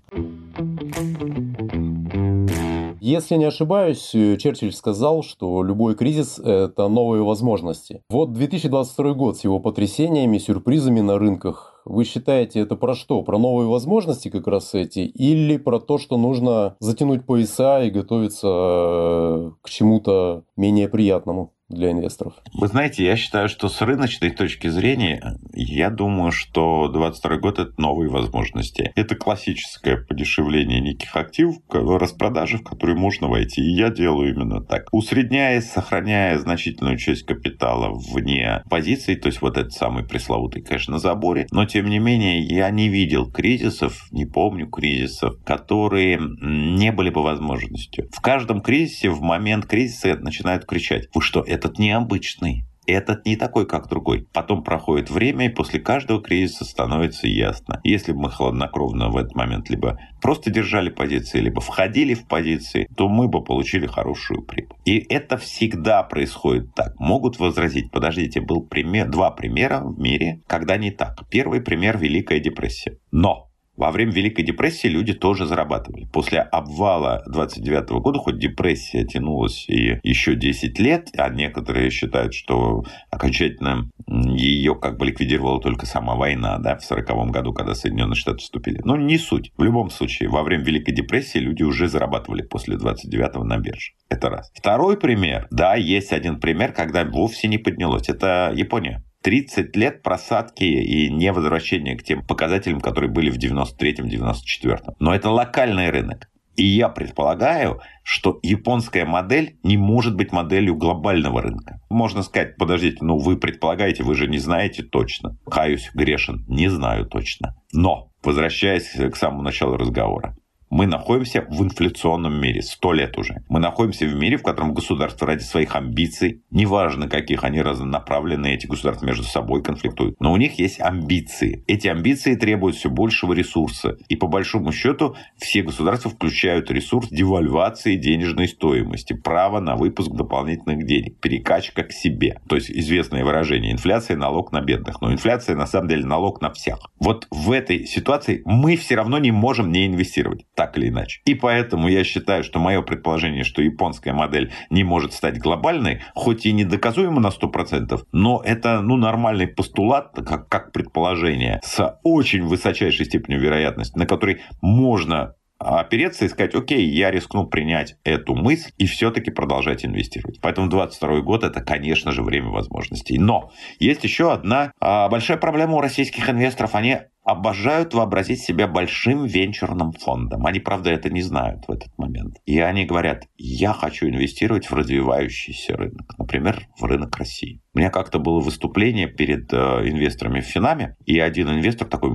Если не ошибаюсь, Черчилль сказал, что любой кризис – это новые возможности. Вот 2022 год с его потрясениями, сюрпризами на рынках, вы считаете это про что? Про новые возможности как раз эти? Или про то, что нужно затянуть пояса и готовиться э, к чему-то менее приятному? Для инвесторов? Вы знаете, я считаю, что с рыночной точки зрения, я думаю, что 2022 год – это новые возможности. Это классическое подешевление неких активов, распродажи, в которые можно войти. И я делаю именно так. Усредняя, сохраняя значительную часть капитала вне позиций, то есть вот этот самый пресловутый кэш на заборе. Но, тем не менее, я не видел кризисов, не помню кризисов, которые не были бы возможностью. В каждом кризисе, в момент кризиса начинают кричать, вы что, это этот необычный, этот не такой, как другой. Потом проходит время, и после каждого кризиса становится ясно. Если бы мы хладнокровно в этот момент либо просто держали позиции, либо входили в позиции, то мы бы получили хорошую прибыль. И это всегда происходит так. Могут возразить, подождите, был пример, два примера в мире, когда не так. Первый пример – Великая депрессия. Но во время Великой депрессии люди тоже зарабатывали. После обвала 29 года, хоть депрессия тянулась и еще 10 лет, а некоторые считают, что окончательно Ее как бы ликвидировала только сама война, да, в 1940 году, когда Соединенные Штаты вступили. Но не суть. В любом случае, во время Великой депрессии люди уже зарабатывали после 29-го на бирже. Это раз. Второй пример. Да, есть один пример, когда вовсе не поднялось. Это Япония. 30 лет просадки и невозвращения к тем показателям, которые были в 93-94. Но это локальный рынок. И я предполагаю, что японская модель не может быть моделью глобального рынка. Можно сказать, подождите, ну вы предполагаете, вы же не знаете точно. Каюсь, грешен, не знаю точно. Но, возвращаясь к самому началу разговора, мы находимся в инфляционном мире, сто лет уже. Мы находимся в мире, в котором государство ради своих амбиций, неважно каких они разнонаправленные, эти государства между собой конфликтуют, но у них есть амбиции. Эти амбиции требуют все большего ресурса. И по большому счету все государства включают ресурс девальвации денежной стоимости, право на выпуск дополнительных денег, перекачка к себе. То есть известное выражение инфляция – налог на бедных. Но инфляция на самом деле налог на всех. Вот в этой ситуации мы все равно не можем не инвестировать так или иначе. И поэтому я считаю, что мое предположение, что японская модель не может стать глобальной, хоть и не доказуемо на 100%, но это ну, нормальный постулат, как, как предположение, с очень высочайшей степенью вероятности, на который можно опереться и сказать, окей, я рискну принять эту мысль и все-таки продолжать инвестировать. Поэтому 22 год это, конечно же, время возможностей. Но есть еще одна а, большая проблема у российских инвесторов. Они обожают вообразить себя большим венчурным фондом. Они, правда, это не знают в этот момент. И они говорят, я хочу инвестировать в развивающийся рынок, например, в рынок России. У меня как-то было выступление перед э, инвесторами в Финаме, и один инвестор, такой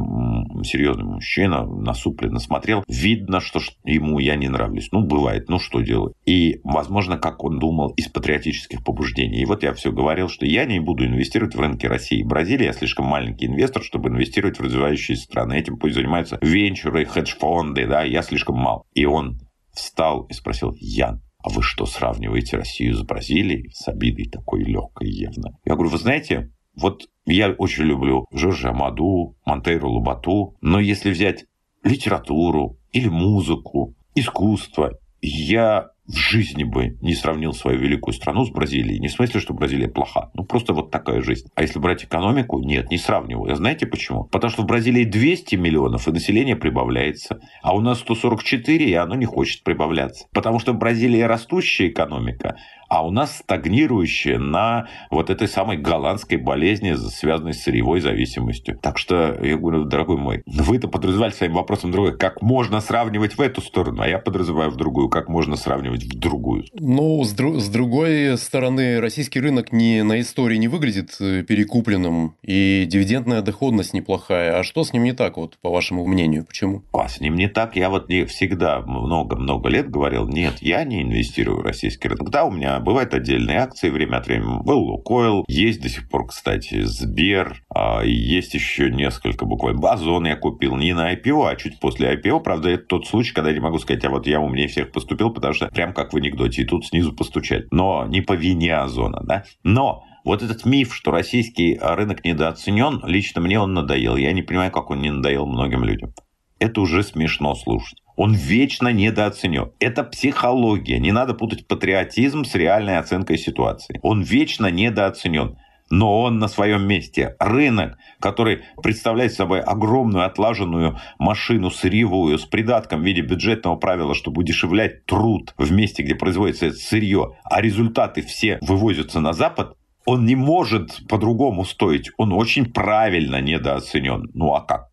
серьезный мужчина, насупленно смотрел. Видно, что ему я не нравлюсь. Ну, бывает, ну что делать. И, возможно, как он думал, из патриотических побуждений. И вот я все говорил, что я не буду инвестировать в рынки России и Бразилии. Я слишком маленький инвестор, чтобы инвестировать в развивающиеся страны. Этим пусть занимаются венчуры, хедж-фонды, да, я слишком мал. И он встал и спросил, Ян, а вы что, сравниваете Россию с Бразилией? С обидой такой легкой явно. Я говорю, вы знаете, вот я очень люблю Жоржа Амаду, Монтейру Лубату, но если взять литературу или музыку, искусство, я в жизни бы не сравнил свою великую страну с Бразилией. Не в смысле, что Бразилия плоха. Ну, просто вот такая жизнь. А если брать экономику, нет, не сравниваю. А знаете почему? Потому что в Бразилии 200 миллионов, и население прибавляется. А у нас 144, и оно не хочет прибавляться. Потому что в Бразилии растущая экономика, а у нас стагнирующая на вот этой самой голландской болезни, связанной с сырьевой зависимостью. Так что, я говорю, дорогой мой, вы это подразумевали своим вопросом другое. Как можно сравнивать в эту сторону, а я подразумеваю в другую. Как можно сравнивать в другую? Ну, с, дру- с другой стороны, российский рынок не на истории не выглядит э, перекупленным, и дивидендная доходность неплохая. А что с ним не так, вот, по вашему мнению? Почему? А с ним не так. Я вот не всегда много-много лет говорил, нет, я не инвестирую в российский рынок. Да, у меня бывают отдельные акции время от времени. Был Лукойл, есть до сих пор, кстати, Сбер, а есть еще несколько буквально. Базон я купил не на IPO, а чуть после IPO. Правда, это тот случай, когда я не могу сказать, а вот я умнее всех поступил, потому что прям как в анекдоте, и тут снизу постучать. Но не по вине Озона, да? Но вот этот миф, что российский рынок недооценен, лично мне он надоел. Я не понимаю, как он не надоел многим людям. Это уже смешно слушать. Он вечно недооценен. Это психология. Не надо путать патриотизм с реальной оценкой ситуации. Он вечно недооценен но он на своем месте. Рынок, который представляет собой огромную отлаженную машину сырьевую с придатком в виде бюджетного правила, чтобы удешевлять труд в месте, где производится это сырье, а результаты все вывозятся на Запад, он не может по-другому стоить. Он очень правильно недооценен. Ну а как?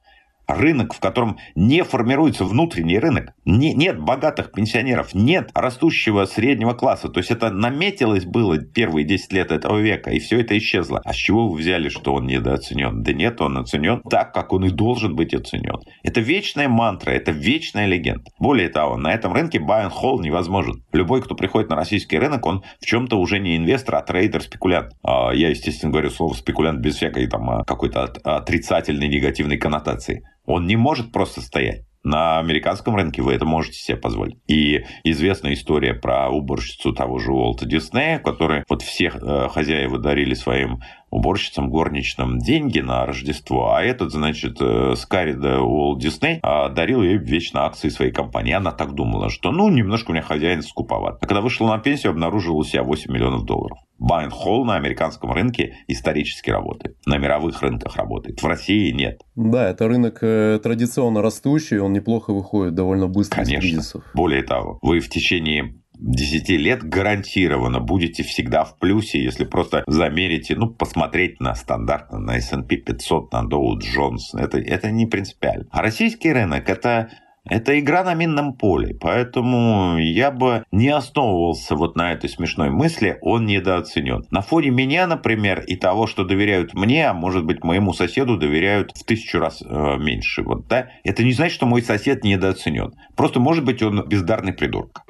Рынок, в котором не формируется внутренний рынок, не, нет богатых пенсионеров, нет растущего среднего класса. То есть это наметилось было первые 10 лет этого века, и все это исчезло. А с чего вы взяли, что он недооценен? Да нет, он оценен так, как он и должен быть оценен. Это вечная мантра, это вечная легенда. Более того, на этом рынке buy and hold невозможен. Любой, кто приходит на российский рынок, он в чем-то уже не инвестор, а трейдер, спекулянт. А, я, естественно, говорю слово спекулянт без всякой там а, какой-то отрицательной негативной коннотации. Он не может просто стоять. На американском рынке вы это можете себе позволить. И известная история про уборщицу того же Уолта Диснея, который вот всех э, хозяева дарили своим уборщицам горничным деньги на Рождество, а этот, значит, э, Скарида Уолт Дисней э, дарил ей вечно акции своей компании. Она так думала, что, ну, немножко у меня хозяин скуповат. А когда вышла на пенсию, обнаружила у себя 8 миллионов долларов Hold на американском рынке исторически работает. На мировых рынках работает. В России нет. Да, это рынок э, традиционно растущий, он неплохо выходит довольно быстро Конечно. из кризисов. Более того, вы в течение 10 лет гарантированно будете всегда в плюсе, если просто замерите, ну, посмотреть на стандартно, на S&P 500, на Dow Jones. Это, это не принципиально. А российский рынок – это это игра на минном поле, поэтому я бы не основывался вот на этой смешной мысли, он недооценен. На фоне меня, например, и того, что доверяют мне, а может быть моему соседу доверяют в тысячу раз э, меньше. Вот, да? Это не значит, что мой сосед недооценен. Просто может быть он бездарный придурок.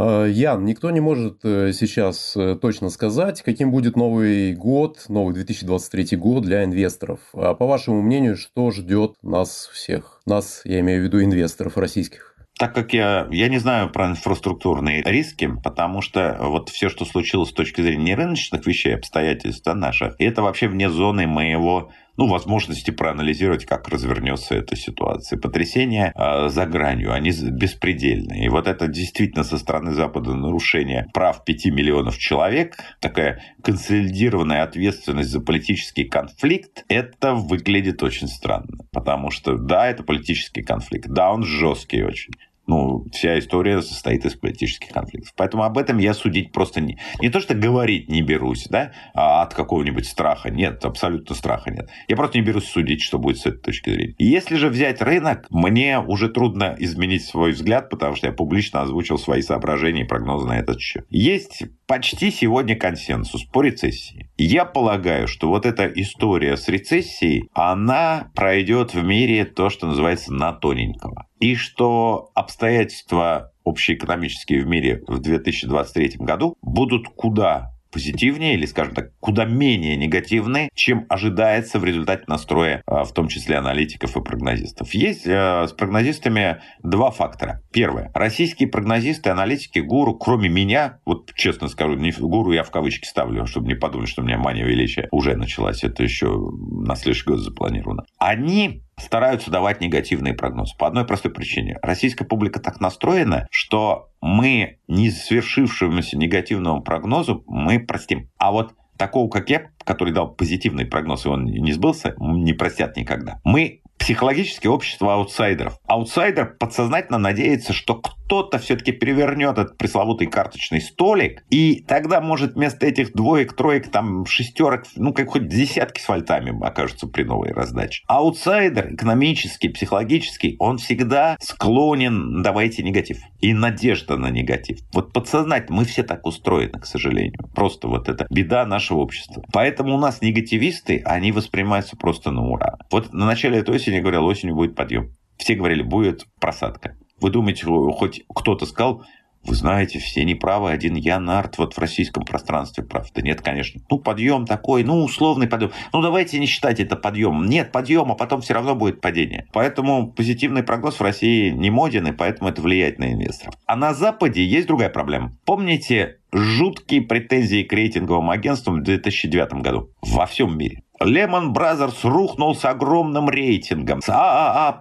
А, Ян, никто не может э, сейчас э, точно сказать, каким будет Новый год, новый 2023 год для инвесторов. А по вашему мнению, что ждет нас всех? Нас, я имею в виду инвесторов российских. Так как я, я не знаю про инфраструктурные риски, потому что вот все, что случилось с точки зрения рыночных вещей, обстоятельств да, наших, это вообще вне зоны моего ну, возможности проанализировать, как развернется эта ситуация. Потрясения э, за гранью, они беспредельные. И вот это действительно со стороны Запада нарушение прав 5 миллионов человек, такая консолидированная ответственность за политический конфликт, это выглядит очень странно. Потому что, да, это политический конфликт, да, он жесткий очень ну, вся история состоит из политических конфликтов. Поэтому об этом я судить просто не... Не то, что говорить не берусь, да, а от какого-нибудь страха. Нет, абсолютно страха нет. Я просто не берусь судить, что будет с этой точки зрения. Если же взять рынок, мне уже трудно изменить свой взгляд, потому что я публично озвучил свои соображения и прогнозы на этот счет. Есть почти сегодня консенсус по рецессии. Я полагаю, что вот эта история с рецессией, она пройдет в мире то, что называется на тоненького и что обстоятельства общеэкономические в мире в 2023 году будут куда позитивнее или, скажем так, куда менее негативные, чем ожидается в результате настроя, а, в том числе аналитиков и прогнозистов. Есть э, с прогнозистами два фактора. Первое. Российские прогнозисты, аналитики, гуру, кроме меня, вот честно скажу, не гуру я в кавычки ставлю, чтобы не подумали, что у меня мания величия уже началась, это еще на следующий год запланировано. Они стараются давать негативные прогнозы. По одной простой причине. Российская публика так настроена, что мы не свершившемуся негативному прогнозу мы простим. А вот такого, как я, который дал позитивный прогноз, и он не сбылся, не простят никогда. Мы психологически общество аутсайдеров. Аутсайдер подсознательно надеется, что кто-то все-таки перевернет этот пресловутый карточный столик, и тогда, может, вместо этих двоек, троек, там, шестерок, ну, как хоть десятки с вольтами окажутся при новой раздаче. Аутсайдер экономический, психологический, он всегда склонен, давайте негатив. И надежда на негатив. Вот подсознательно мы все так устроены, к сожалению. Просто вот это беда нашего общества. Поэтому у нас негативисты, они воспринимаются просто на ура. Вот на начале этой осени я говорил, осенью будет подъем. Все говорили, будет просадка. Вы думаете, хоть кто-то сказал, вы знаете, все неправы, один я нарт вот в российском пространстве прав. Да нет, конечно. Ну, подъем такой, ну, условный подъем. Ну, давайте не считать это подъемом. Нет подъема, потом все равно будет падение. Поэтому позитивный прогноз в России не моден, и поэтому это влияет на инвесторов. А на Западе есть другая проблема. Помните жуткие претензии к рейтинговым агентствам в 2009 году во всем мире? Lehman Brothers рухнул с огромным рейтингом. С AAA+.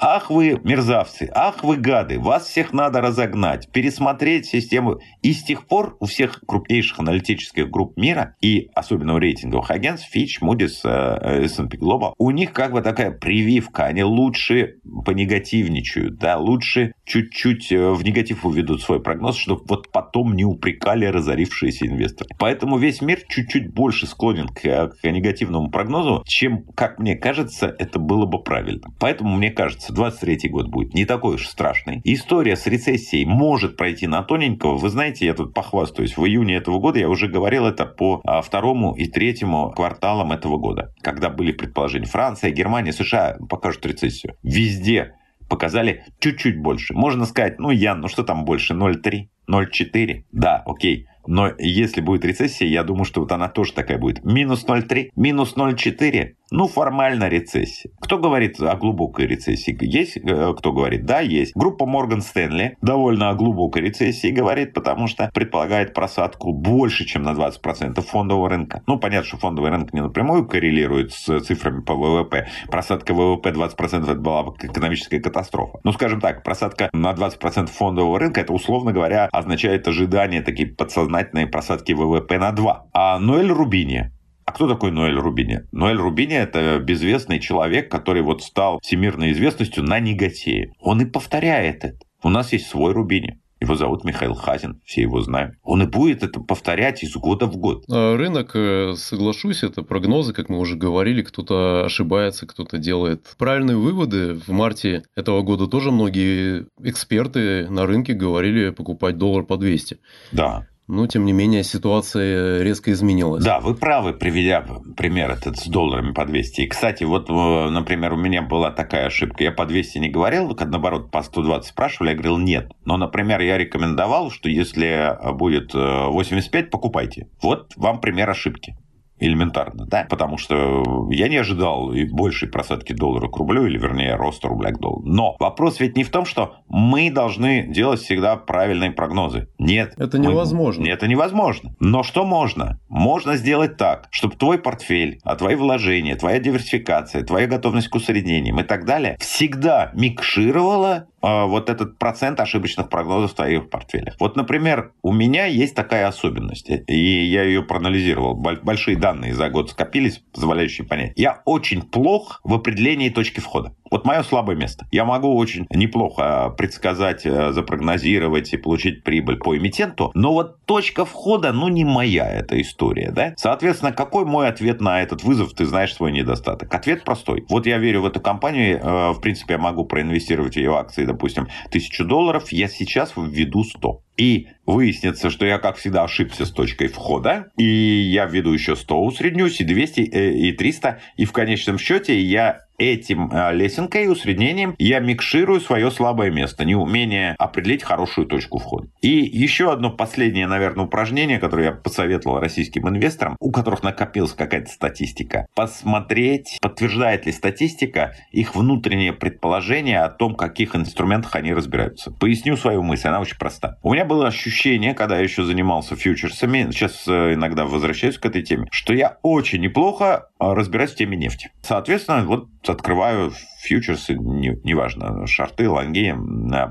Ах вы мерзавцы, ах вы гады, вас всех надо разогнать, пересмотреть систему. И с тех пор у всех крупнейших аналитических групп мира, и особенно у рейтинговых агентств, Fitch, Moody's, э, S&P Global, у них как бы такая прививка, они лучше понегативничают, да, лучше чуть-чуть э, в негатив уведут свой прогноз, чтобы вот потом не упрекали разорившиеся инвесторы. Поэтому весь мир чуть-чуть больше склонен к, к негативному негативному прогнозу, чем, как мне кажется, это было бы правильно. Поэтому, мне кажется, 23 год будет не такой уж страшный. История с рецессией может пройти на тоненького. Вы знаете, я тут похвастаюсь. В июне этого года я уже говорил это по а, второму и третьему кварталам этого года, когда были предположения Франция, Германия, США покажут рецессию. Везде показали чуть-чуть больше. Можно сказать, ну, Ян, ну что там больше, 0,3, 0,4? Да, окей. Но если будет рецессия, я думаю, что вот она тоже такая будет. Минус 0,3, минус 0,4. Ну, формально рецессия. Кто говорит о глубокой рецессии? Есть э, кто говорит? Да, есть. Группа Морган Стэнли довольно о глубокой рецессии говорит, потому что предполагает просадку больше, чем на 20% фондового рынка. Ну, понятно, что фондовый рынок не напрямую коррелирует с цифрами по ВВП. Просадка ВВП 20% это была бы экономическая катастрофа. Ну, скажем так, просадка на 20% фондового рынка, это, условно говоря, означает ожидание такие подсознательные просадки ВВП на 2. А Ноэль Рубини, а кто такой Ноэль Рубини? Ноэль Рубини – это безвестный человек, который вот стал всемирной известностью на негативе. Он и повторяет это. У нас есть свой Рубини. Его зовут Михаил Хазин, все его знают. Он и будет это повторять из года в год. А рынок, э, соглашусь, это прогнозы, как мы уже говорили, кто-то ошибается, кто-то делает правильные выводы. В марте этого года тоже многие эксперты на рынке говорили покупать доллар по 200. Да. Но, тем не менее, ситуация резко изменилась. Да, вы правы, приведя пример этот с долларами по 200. И, кстати, вот, э, например, у меня была такая ошибка. Я по 200 не говорил, как наоборот, по 120 спрашивали, я говорил нет. Но, например, я рекомендовал, что если будет 85, э, покупайте. Вот вам пример ошибки элементарно, да, потому что я не ожидал и большей просадки доллара к рублю, или вернее роста рубля к доллару. Но вопрос ведь не в том, что мы должны делать всегда правильные прогнозы. Нет. Это невозможно. Мы... Это невозможно. Но что можно? Можно сделать так, чтобы твой портфель, а твои вложения, твоя диверсификация, твоя готовность к усреднениям и так далее всегда микшировала вот этот процент ошибочных прогнозов в твоих портфелях. Вот, например, у меня есть такая особенность, и я ее проанализировал. Большие данные за год скопились, позволяющие понять. Я очень плох в определении точки входа. Вот мое слабое место. Я могу очень неплохо предсказать, э, запрогнозировать и получить прибыль по эмитенту, но вот точка входа, ну, не моя эта история, да? Соответственно, какой мой ответ на этот вызов, ты знаешь свой недостаток? Ответ простой. Вот я верю в эту компанию, э, в принципе, я могу проинвестировать в ее акции, допустим, тысячу долларов, я сейчас введу 100. И выяснится, что я, как всегда, ошибся с точкой входа, и я введу еще 100, усреднюсь, и 200, э, и 300, и в конечном счете я этим э, лесенкой и усреднением я микширую свое слабое место, неумение определить хорошую точку входа. И еще одно последнее, наверное, упражнение, которое я посоветовал российским инвесторам, у которых накопилась какая-то статистика, посмотреть, подтверждает ли статистика их внутреннее предположение о том, каких инструментах они разбираются. Поясню свою мысль, она очень проста. У меня было ощущение, когда я еще занимался фьючерсами, сейчас э, иногда возвращаюсь к этой теме, что я очень неплохо разбираюсь в теме нефти. Соответственно, вот открываю фьючерсы, неважно, не шарты, лонги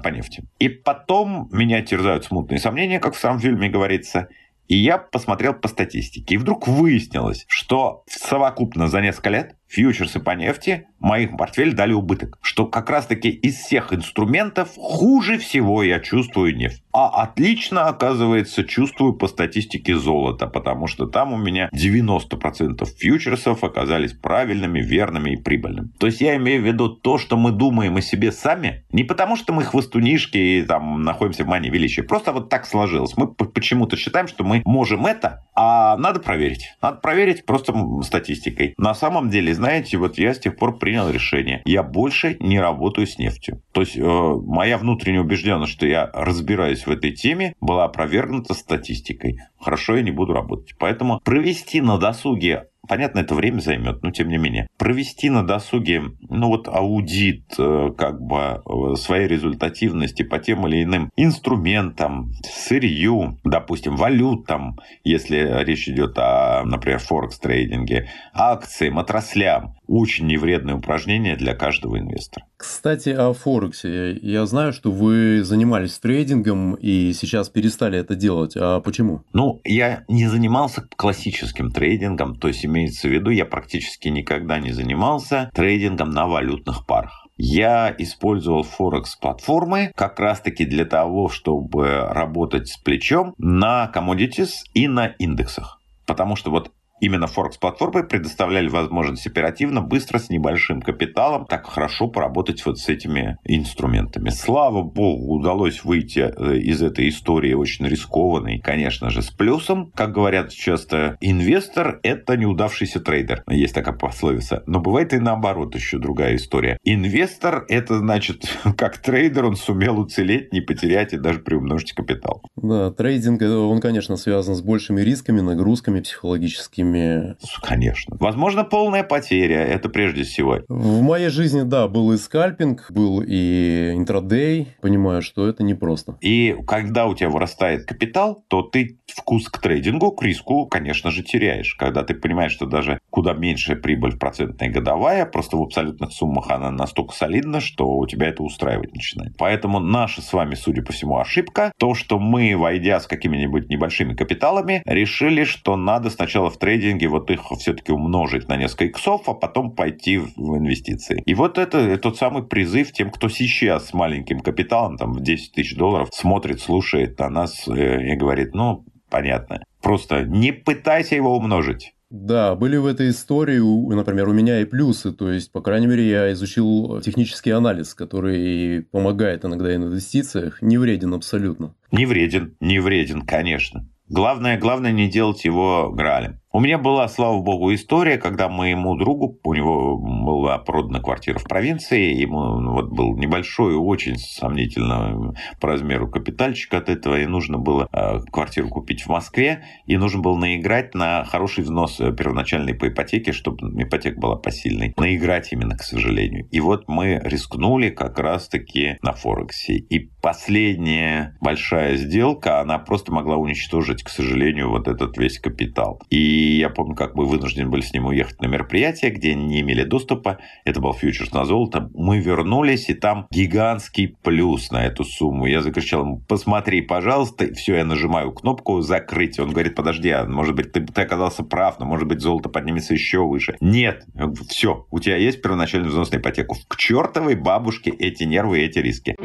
по нефти. И потом меня терзают смутные сомнения, как в самом фильме говорится, и я посмотрел по статистике. И вдруг выяснилось, что совокупно за несколько лет фьючерсы по нефти моих портфель дали убыток. Что как раз-таки из всех инструментов хуже всего я чувствую нефть. А отлично, оказывается, чувствую по статистике золота, потому что там у меня 90% фьючерсов оказались правильными, верными и прибыльными. То есть я имею в виду то, что мы думаем о себе сами, не потому что мы хвостунишки и там находимся в мании величия, просто вот так сложилось. Мы почему-то считаем, что мы можем это, а надо проверить. Надо проверить просто статистикой. На самом деле, знаете, вот я с тех пор принял решение. Я больше не работаю с нефтью. То есть э, моя внутренняя убежденность, что я разбираюсь в этой теме, была опровергнута статистикой. Хорошо, я не буду работать. Поэтому провести на досуге Понятно, это время займет, но тем не менее. Провести на досуге, ну вот аудит э, как бы э, своей результативности по тем или иным инструментам, сырью, допустим, валютам, если речь идет о, например, форекс-трейдинге, акциям, отраслям. Очень невредное упражнение для каждого инвестора. Кстати, о Форексе. Я знаю, что вы занимались трейдингом и сейчас перестали это делать. А почему? Ну, я не занимался классическим трейдингом, то есть имеется в виду, я практически никогда не занимался трейдингом на валютных парах. Я использовал Форекс-платформы как раз-таки для того, чтобы работать с плечом на commodities и на индексах. Потому что вот Именно Форекс-платформы предоставляли возможность оперативно, быстро, с небольшим капиталом так хорошо поработать вот с этими инструментами. Слава богу, удалось выйти э, из этой истории очень рискованной, конечно же, с плюсом. Как говорят часто, инвестор – это неудавшийся трейдер. Есть такая пословица. Но бывает и наоборот еще другая история. Инвестор – это значит, <laughs> как трейдер он сумел уцелеть, не потерять и даже приумножить капитал. Да, трейдинг, он, конечно, связан с большими рисками, нагрузками психологическими. Конечно. Возможно, полная потеря, это прежде всего. В моей жизни, да, был и скальпинг, был и intraday. Понимаю, что это непросто. И когда у тебя вырастает капитал, то ты вкус к трейдингу, к риску, конечно же, теряешь. Когда ты понимаешь, что даже куда меньшая прибыль процентная годовая, просто в абсолютных суммах она настолько солидна, что у тебя это устраивать начинает. Поэтому наша с вами, судя по всему, ошибка, то, что мы, войдя с какими-нибудь небольшими капиталами, решили, что надо сначала в трейдинге вот их все-таки умножить на несколько иксов, а потом пойти в инвестиции. И вот это тот самый призыв тем, кто сейчас с маленьким капиталом, там, в 10 тысяч долларов, смотрит, слушает на нас э, и говорит, ну, понятно. Просто не пытайся его умножить. Да, были в этой истории, например, у меня и плюсы. То есть, по крайней мере, я изучил технический анализ, который помогает иногда в инвестициях. Не вреден абсолютно. Не вреден, не вреден, конечно. Главное, главное не делать его гралем. У меня была, слава богу, история, когда моему другу, у него была продана квартира в провинции, ему ну, вот был небольшой, очень сомнительно по размеру капитальчик от этого, и нужно было э, квартиру купить в Москве, и нужно было наиграть на хороший взнос э, первоначальный по ипотеке, чтобы ипотека была посильной. Наиграть именно, к сожалению. И вот мы рискнули как раз-таки на Форексе. И последняя большая сделка, она просто могла уничтожить, к сожалению, вот этот весь капитал. И и я помню, как мы вынуждены были с ним уехать на мероприятие, где не имели доступа. Это был фьючерс на золото. Мы вернулись, и там гигантский плюс на эту сумму. Я закричал ему, посмотри, пожалуйста. Все, я нажимаю кнопку закрыть. Он говорит, подожди, а может быть, ты, ты оказался прав, но может быть, золото поднимется еще выше. Нет, все, у тебя есть первоначальный взнос на ипотеку. К чертовой бабушке эти нервы и эти риски.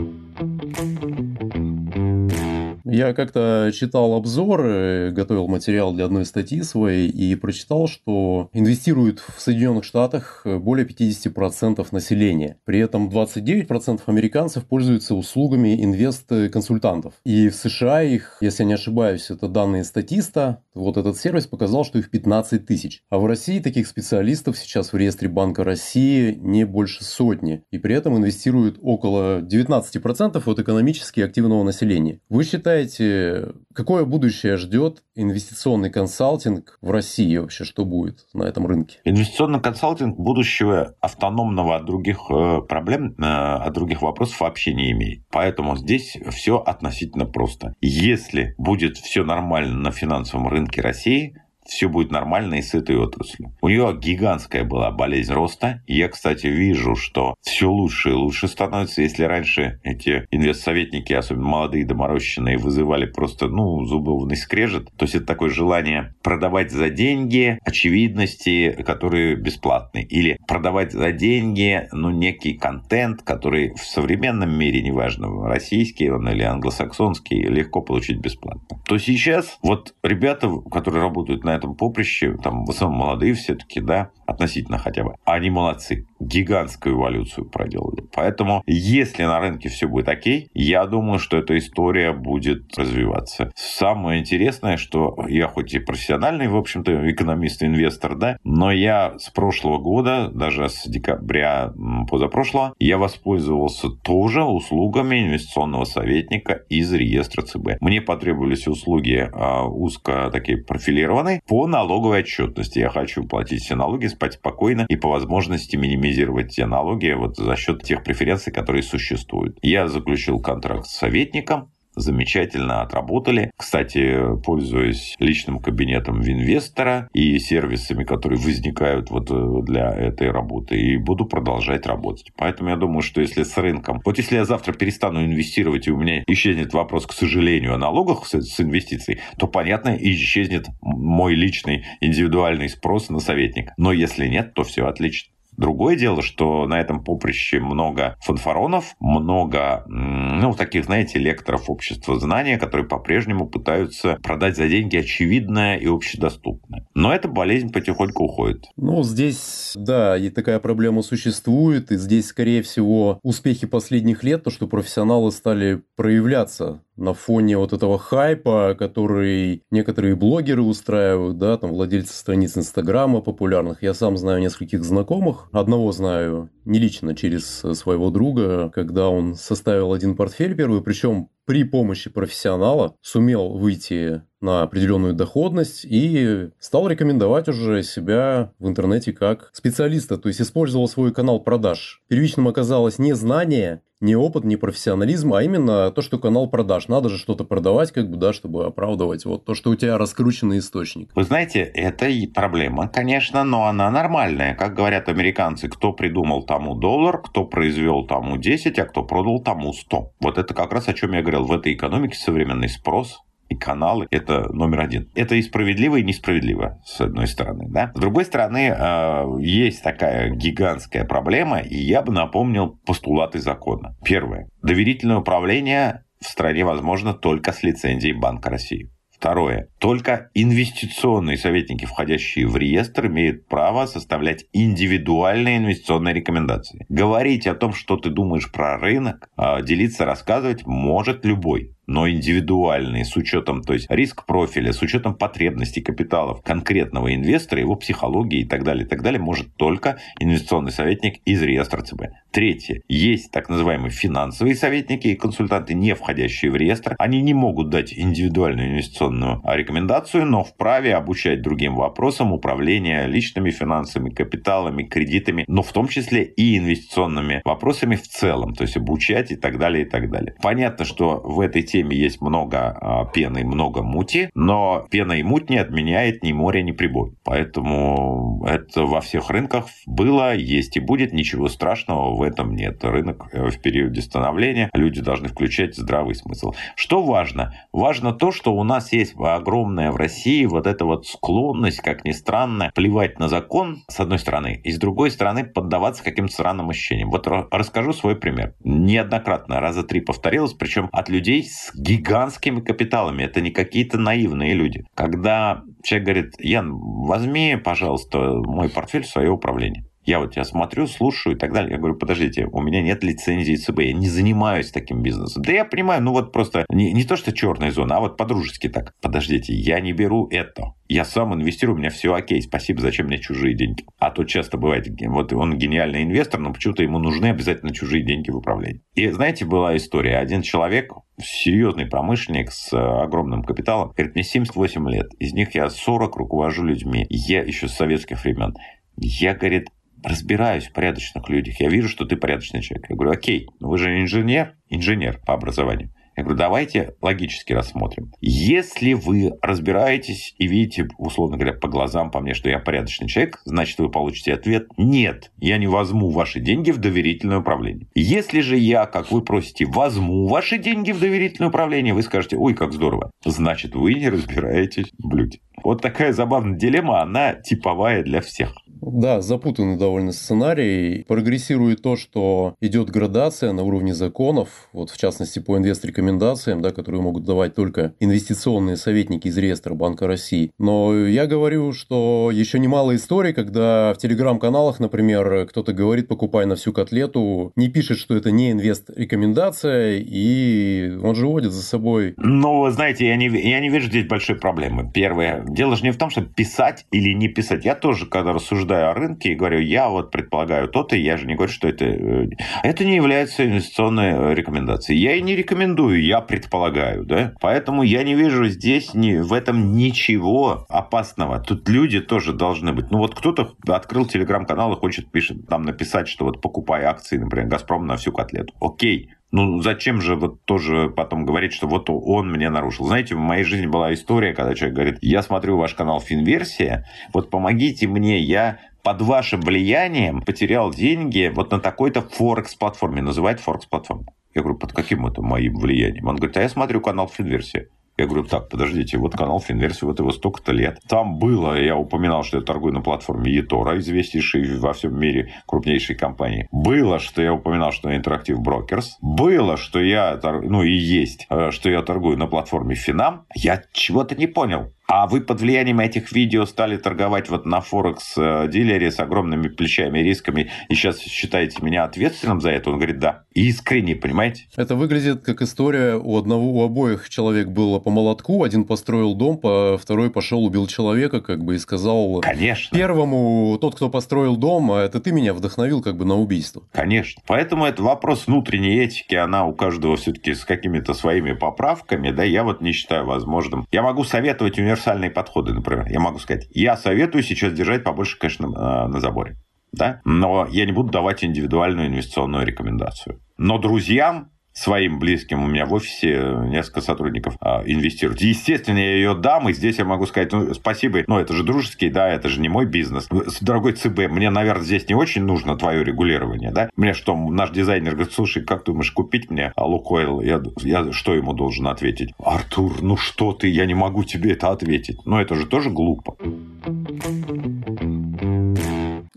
Я как-то читал обзор, готовил материал для одной статьи своей и прочитал, что инвестируют в Соединенных Штатах более 50% населения. При этом 29% американцев пользуются услугами инвест-консультантов. И в США их, если я не ошибаюсь, это данные статиста, вот этот сервис показал, что их 15 тысяч. А в России таких специалистов сейчас в реестре Банка России не больше сотни. И при этом инвестируют около 19% от экономически активного населения. Вы считаете, считаете, какое будущее ждет инвестиционный консалтинг в России вообще? Что будет на этом рынке? Инвестиционный консалтинг будущего автономного от других э, проблем, э, от других вопросов вообще не имеет. Поэтому здесь все относительно просто. Если будет все нормально на финансовом рынке России, все будет нормально и с этой отраслью. У нее гигантская была болезнь роста. Я, кстати, вижу, что все лучше и лучше становится. Если раньше эти инвестсоветники, особенно молодые доморощенные, вызывали просто, ну, зубовный скрежет, то есть это такое желание продавать за деньги очевидности, которые бесплатны. Или продавать за деньги, ну, некий контент, который в современном мире, неважно, российский он или англосаксонский, легко получить бесплатно. То сейчас вот ребята, которые работают на на этом поприще, там в основном молодые все-таки, да, относительно хотя бы, они молодцы. Гигантскую эволюцию проделали. Поэтому, если на рынке все будет окей, я думаю, что эта история будет развиваться. Самое интересное, что я хоть и профессиональный, в общем-то, экономист, инвестор, да, но я с прошлого года, даже с декабря позапрошлого, я воспользовался тоже услугами инвестиционного советника из реестра ЦБ. Мне потребовались услуги а, узко такие профилированные по налоговой отчетности. Я хочу платить все налоги, спать спокойно и по возможности минимизировать те налоги вот за счет тех преференций, которые существуют. Я заключил контракт с советником, замечательно отработали. Кстати, пользуясь личным кабинетом Винвестора и сервисами, которые возникают вот э, для этой работы, и буду продолжать работать. Поэтому я думаю, что если с рынком... Вот если я завтра перестану инвестировать, и у меня исчезнет вопрос, к сожалению, о налогах с, с инвестицией, то, понятно, исчезнет мой личный индивидуальный спрос на советник. Но если нет, то все отлично. Другое дело, что на этом поприще много фанфаронов, много, ну, таких, знаете, лекторов общества знания, которые по-прежнему пытаются продать за деньги очевидное и общедоступное. Но эта болезнь потихоньку уходит. Ну, здесь, да, и такая проблема существует, и здесь, скорее всего, успехи последних лет, то, что профессионалы стали проявляться на фоне вот этого хайпа, который некоторые блогеры устраивают, да, там владельцы страниц Инстаграма популярных. Я сам знаю нескольких знакомых. Одного знаю не лично, через своего друга, когда он составил один портфель первый, причем при помощи профессионала сумел выйти на определенную доходность и стал рекомендовать уже себя в интернете как специалиста, то есть использовал свой канал продаж. Первичным оказалось не знание, не опыт, не профессионализм, а именно то, что канал продаж. Надо же что-то продавать, как бы, да, чтобы оправдывать вот то, что у тебя раскрученный источник. Вы знаете, это и проблема, конечно, но она нормальная. Как говорят американцы, кто придумал тому доллар, кто произвел тому 10, а кто продал тому 100. Вот это как раз о чем я говорил. В этой экономике современный спрос и каналы – это номер один. Это и справедливо, и несправедливо, с одной стороны. Да? С другой стороны, э, есть такая гигантская проблема, и я бы напомнил постулаты закона. Первое. Доверительное управление в стране возможно только с лицензией Банка России. Второе. Только инвестиционные советники, входящие в реестр, имеют право составлять индивидуальные инвестиционные рекомендации. Говорить о том, что ты думаешь про рынок, а делиться, рассказывать может любой но индивидуальные, с учетом, то есть риск профиля, с учетом потребностей капиталов конкретного инвестора, его психологии и так далее, и так далее, может только инвестиционный советник из реестра ЦБ. Третье. Есть так называемые финансовые советники и консультанты, не входящие в реестр. Они не могут дать индивидуальную инвестиционную рекомендацию, но вправе обучать другим вопросам управления личными финансами, капиталами, кредитами, но в том числе и инвестиционными вопросами в целом, то есть обучать и так далее, и так далее. Понятно, что в этой теме есть много а, пены, много мути, но пена и муть не отменяет ни море, ни прибой. Поэтому это во всех рынках было, есть и будет, ничего страшного в этом нет. Рынок э, в периоде становления, люди должны включать здравый смысл. Что важно? Важно то, что у нас есть огромная в России вот эта вот склонность, как ни странно, плевать на закон, с одной стороны, и с другой стороны поддаваться каким-то странным ощущениям. Вот расскажу свой пример. Неоднократно, раза три повторилось, причем от людей с с гигантскими капиталами. Это не какие-то наивные люди. Когда человек говорит, Ян, возьми, пожалуйста, мой портфель в свое управление. Я вот тебя смотрю, слушаю и так далее. Я говорю, подождите, у меня нет лицензии ЦБ, я не занимаюсь таким бизнесом. Да я понимаю, ну вот просто не, не то, что черная зона, а вот по-дружески так. Подождите, я не беру это. Я сам инвестирую, у меня все окей, спасибо, зачем мне чужие деньги? А то часто бывает, вот он гениальный инвестор, но почему-то ему нужны обязательно чужие деньги в управлении. И знаете, была история. Один человек, серьезный промышленник с огромным капиталом, говорит, мне 78 лет, из них я 40 руковожу людьми. Я еще с советских времен. Я, говорит, разбираюсь в порядочных людях. Я вижу, что ты порядочный человек. Я говорю, окей, но вы же инженер, инженер по образованию. Я говорю, давайте логически рассмотрим. Если вы разбираетесь и видите, условно говоря, по глазам по мне, что я порядочный человек, значит, вы получите ответ «Нет, я не возьму ваши деньги в доверительное управление». Если же я, как вы просите, возьму ваши деньги в доверительное управление, вы скажете «Ой, как здорово», значит, вы не разбираетесь в людях. Вот такая забавная дилемма, она типовая для всех. Да, запутанный довольно сценарий. Прогрессирует то, что идет градация на уровне законов, вот в частности по инвест-рекомендациям, да, которые могут давать только инвестиционные советники из реестра Банка России. Но я говорю, что еще немало историй, когда в телеграм-каналах, например, кто-то говорит, покупай на всю котлету, не пишет, что это не инвест-рекомендация, и он же водит за собой. Ну, знаете, я не, я не вижу здесь большой проблемы. Первое, дело же не в том, что писать или не писать. Я тоже, когда рассуждаю рассуждаю о рынке и говорю, я вот предполагаю то-то, я же не говорю, что это... Э, это не является инвестиционной э, рекомендацией. Я и не рекомендую, я предполагаю, да? Поэтому я не вижу здесь ни, в этом ничего опасного. Тут люди тоже должны быть. Ну вот кто-то открыл телеграм-канал и хочет пишет, там написать, что вот покупай акции, например, Газпром на всю котлету. Окей, ну, зачем же вот тоже потом говорить, что вот он мне нарушил? Знаете, в моей жизни была история, когда человек говорит, я смотрю ваш канал Финверсия, вот помогите мне, я под вашим влиянием потерял деньги вот на такой-то Форекс-платформе. Называет Форекс-платформу. Я говорю, под каким это моим влиянием? Он говорит, а я смотрю канал Финверсия. Я говорю, так, подождите, вот канал Финверсии, вот его столько-то лет. Там было, я упоминал, что я торгую на платформе Етора, известнейшей во всем мире крупнейшей компании. Было, что я упоминал, что я Interactive Brokers. Было, что я, ну и есть, э, что я торгую на платформе Финам. Я чего-то не понял. А вы под влиянием этих видео стали торговать вот на Форекс-дилере с огромными плечами и рисками, и сейчас считаете меня ответственным за это? Он говорит, да. Искренне, понимаете? Это выглядит как история у одного, у обоих человек было по молотку, один построил дом, второй пошел убил человека, как бы и сказал... Конечно. Первому, тот, кто построил дом, а это ты меня вдохновил как бы на убийство. Конечно. Поэтому это вопрос внутренней этики, она у каждого все-таки с какими-то своими поправками, да, я вот не считаю возможным. Я могу советовать универсальные подходы, например. Я могу сказать, я советую сейчас держать побольше кэш на, на заборе. Да? Но я не буду давать индивидуальную инвестиционную рекомендацию. Но друзьям своим близким. У меня в офисе несколько сотрудников а, инвестируют. Естественно, я ее дам, и здесь я могу сказать, ну, спасибо, но это же дружеский, да, это же не мой бизнес. Дорогой ЦБ, мне, наверное, здесь не очень нужно твое регулирование, да? Мне что, наш дизайнер говорит, слушай, как думаешь, купить мне Лукойл? Я, я что ему должен ответить? Артур, ну что ты, я не могу тебе это ответить. Но это же тоже глупо.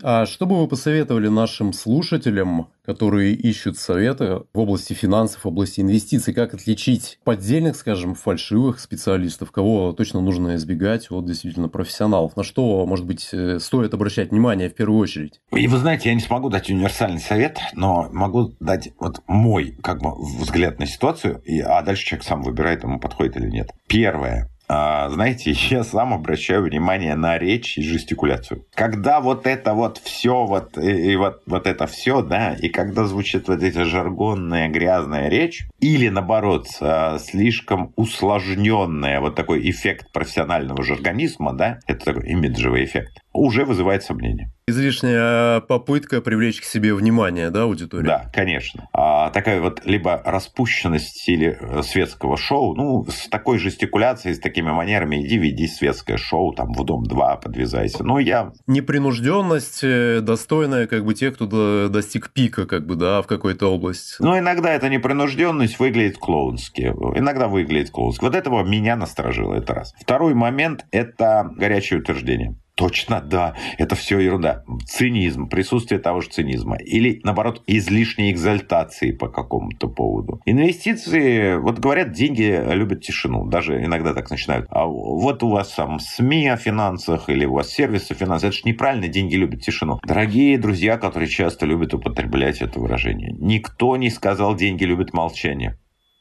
А что бы вы посоветовали нашим слушателям, которые ищут советы в области финансов, в области инвестиций, как отличить поддельных, скажем, фальшивых специалистов, кого точно нужно избегать от действительно профессионалов? На что, может быть, э, стоит обращать внимание в первую очередь? И вы знаете, я не смогу дать универсальный совет, но могу дать вот мой как бы взгляд на ситуацию, а дальше человек сам выбирает, ему подходит или нет. Первое знаете, <laughs> я сам обращаю внимание на речь и жестикуляцию. Когда вот это вот все, вот, и, и вот, вот это все, да, и когда звучит вот эта жаргонная грязная речь, или наоборот, а, слишком усложненная, вот такой эффект профессионального жаргонизма, да, это такой имиджевый эффект, уже вызывает сомнения. Излишняя попытка привлечь к себе внимание, да, аудитории? Да, конечно. А, такая вот либо распущенность в стиле э, светского шоу, ну, с такой жестикуляцией, с такими манерами, иди веди светское шоу, там, в Дом-2 подвязайся. Ну, я... Непринужденность, э, достойная, как бы, тех, кто достиг пика, как бы, да, в какой-то области. Ну, иногда эта непринужденность выглядит клоунски. Иногда выглядит клоунски. Вот этого меня насторожило, это раз. Второй момент – это горячее утверждение. Точно, да, это все ерунда. Цинизм, присутствие того же цинизма. Или, наоборот, излишней экзальтации по какому-то поводу. Инвестиции, вот говорят, деньги любят тишину. Даже иногда так начинают. А вот у вас там СМИ о финансах или у вас сервисы финансов. Это же неправильно, деньги любят тишину. Дорогие друзья, которые часто любят употреблять это выражение. Никто не сказал, деньги любят молчание.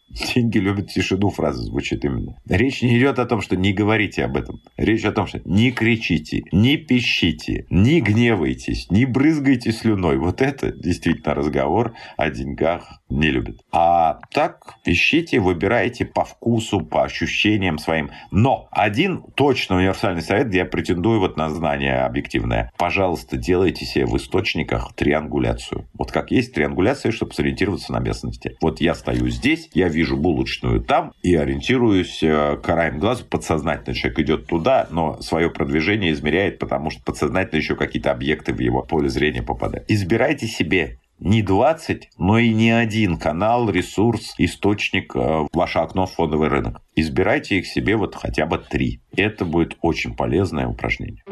Деньги любят тишину, фраза звучит именно. Речь не идет о том, что не говорите об этом. Речь о том, что не кричите, не пищите, не гневайтесь, не брызгайте слюной. Вот это действительно разговор о деньгах не любят. А так ищите, выбирайте по вкусу, по ощущениям своим. Но один точно универсальный совет, где я претендую вот на знание объективное. Пожалуйста, делайте себе в источниках триангуляцию. Вот как есть триангуляция, чтобы сориентироваться на местности. Вот я стою здесь, я вижу булочную там и ориентируюсь э, краем глаза. Подсознательно человек идет туда, но свое продвижение измеряет, потому что подсознательно еще какие-то объекты в его поле зрения попадают. Избирайте себе не 20, но и не один канал, ресурс, источник, э, ваше окно в фондовый рынок. Избирайте их себе вот хотя бы три. Это будет очень полезное упражнение.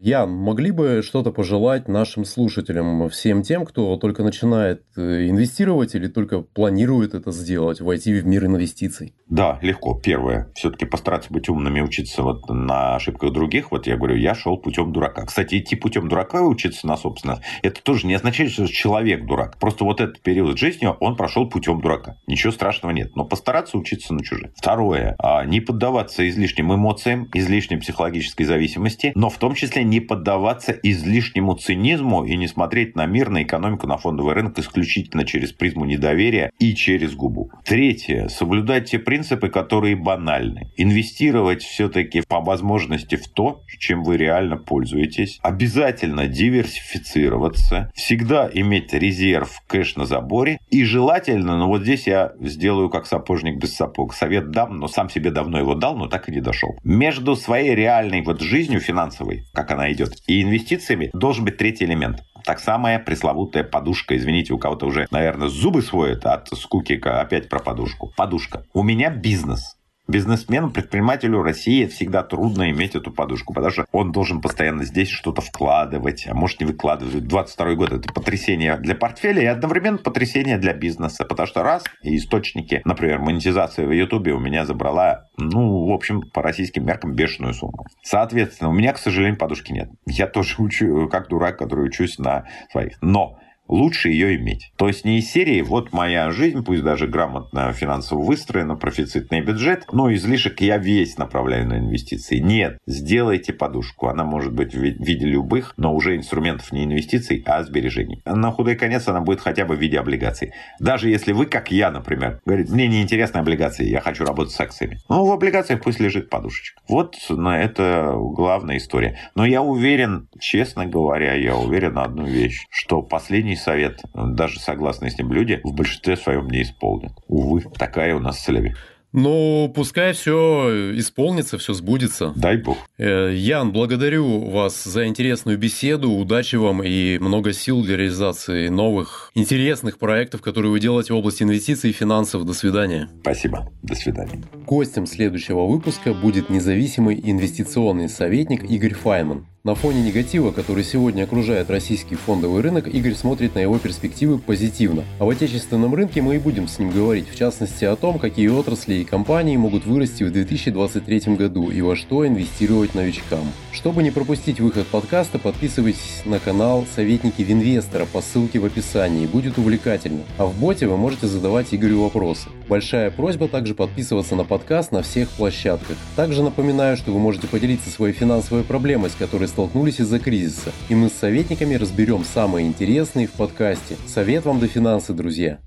Ян, могли бы что-то пожелать нашим слушателям, всем тем, кто только начинает э, инвестировать или только планирует это сделать, войти в мир инвестиций? Да, легко. Первое. Все-таки постараться быть умными, учиться вот на ошибках других. Вот я говорю, я шел путем дурака. Кстати, идти путем дурака и учиться на собственность, это тоже не означает, что человек дурак. Просто вот этот период жизни он прошел путем дурака. Ничего страшного нет. Но постараться учиться на чужих. Второе. А, не поддаваться излишним эмоциям, излишней психологической зависимости, но в том числе не поддаваться излишнему цинизму и не смотреть на мир, на экономику, на фондовый рынок исключительно через призму недоверия и через губу. Третье. Соблюдать те принципы, которые банальны. Инвестировать все-таки по возможности в то, чем вы реально пользуетесь. Обязательно диверсифицироваться. Всегда иметь резерв кэш на заборе. И желательно, ну вот здесь я сделаю как сапожник без сапог. Совет дам, но сам себе давно его дал, но так и не дошел. Между своей реальной вот жизнью финансовой, как она идет, и инвестициями должен быть третий элемент. Так самая пресловутая подушка. Извините, у кого-то уже, наверное, зубы своят от скуки опять про подушку. Подушка. У меня бизнес. Бизнесмену, предпринимателю России всегда трудно иметь эту подушку, потому что он должен постоянно здесь что-то вкладывать, а может не выкладывать. 22 год это потрясение для портфеля и одновременно потрясение для бизнеса, потому что раз, и источники, например, монетизация в Ютубе у меня забрала, ну, в общем, по российским меркам бешеную сумму. Соответственно, у меня, к сожалению, подушки нет. Я тоже <laughs> учу, как дурак, который учусь на своих. Но лучше ее иметь. То есть не из серии «вот моя жизнь, пусть даже грамотно финансово выстроена, профицитный бюджет, но излишек я весь направляю на инвестиции». Нет, сделайте подушку. Она может быть в виде любых, но уже инструментов не инвестиций, а сбережений. На худой конец она будет хотя бы в виде облигаций. Даже если вы, как я, например, говорите, мне не интересны облигации, я хочу работать с акциями. Ну, в облигациях пусть лежит подушечка. Вот на это главная история. Но я уверен, честно говоря, я уверен на одну вещь, что последний совет, даже согласные с ним люди, в большинстве своем не исполнят. Увы, такая у нас цель. Ну, пускай все исполнится, все сбудется. Дай бог. Э, Ян, благодарю вас за интересную беседу. Удачи вам и много сил для реализации новых интересных проектов, которые вы делаете в области инвестиций и финансов. До свидания. Спасибо. До свидания. Гостем следующего выпуска будет независимый инвестиционный советник Игорь Файман. На фоне негатива, который сегодня окружает российский фондовый рынок, Игорь смотрит на его перспективы позитивно. А в отечественном рынке мы и будем с ним говорить, в частности о том, какие отрасли и компании могут вырасти в 2023 году и во что инвестировать новичкам. Чтобы не пропустить выход подкаста, подписывайтесь на канал «Советники Винвестора» по ссылке в описании, будет увлекательно. А в боте вы можете задавать Игорю вопросы. Большая просьба также подписываться на подкаст на всех площадках. Также напоминаю, что вы можете поделиться своей финансовой проблемой, с которой столкнулись из-за кризиса. И мы с советниками разберем самые интересные в подкасте. Совет вам до финансы, друзья!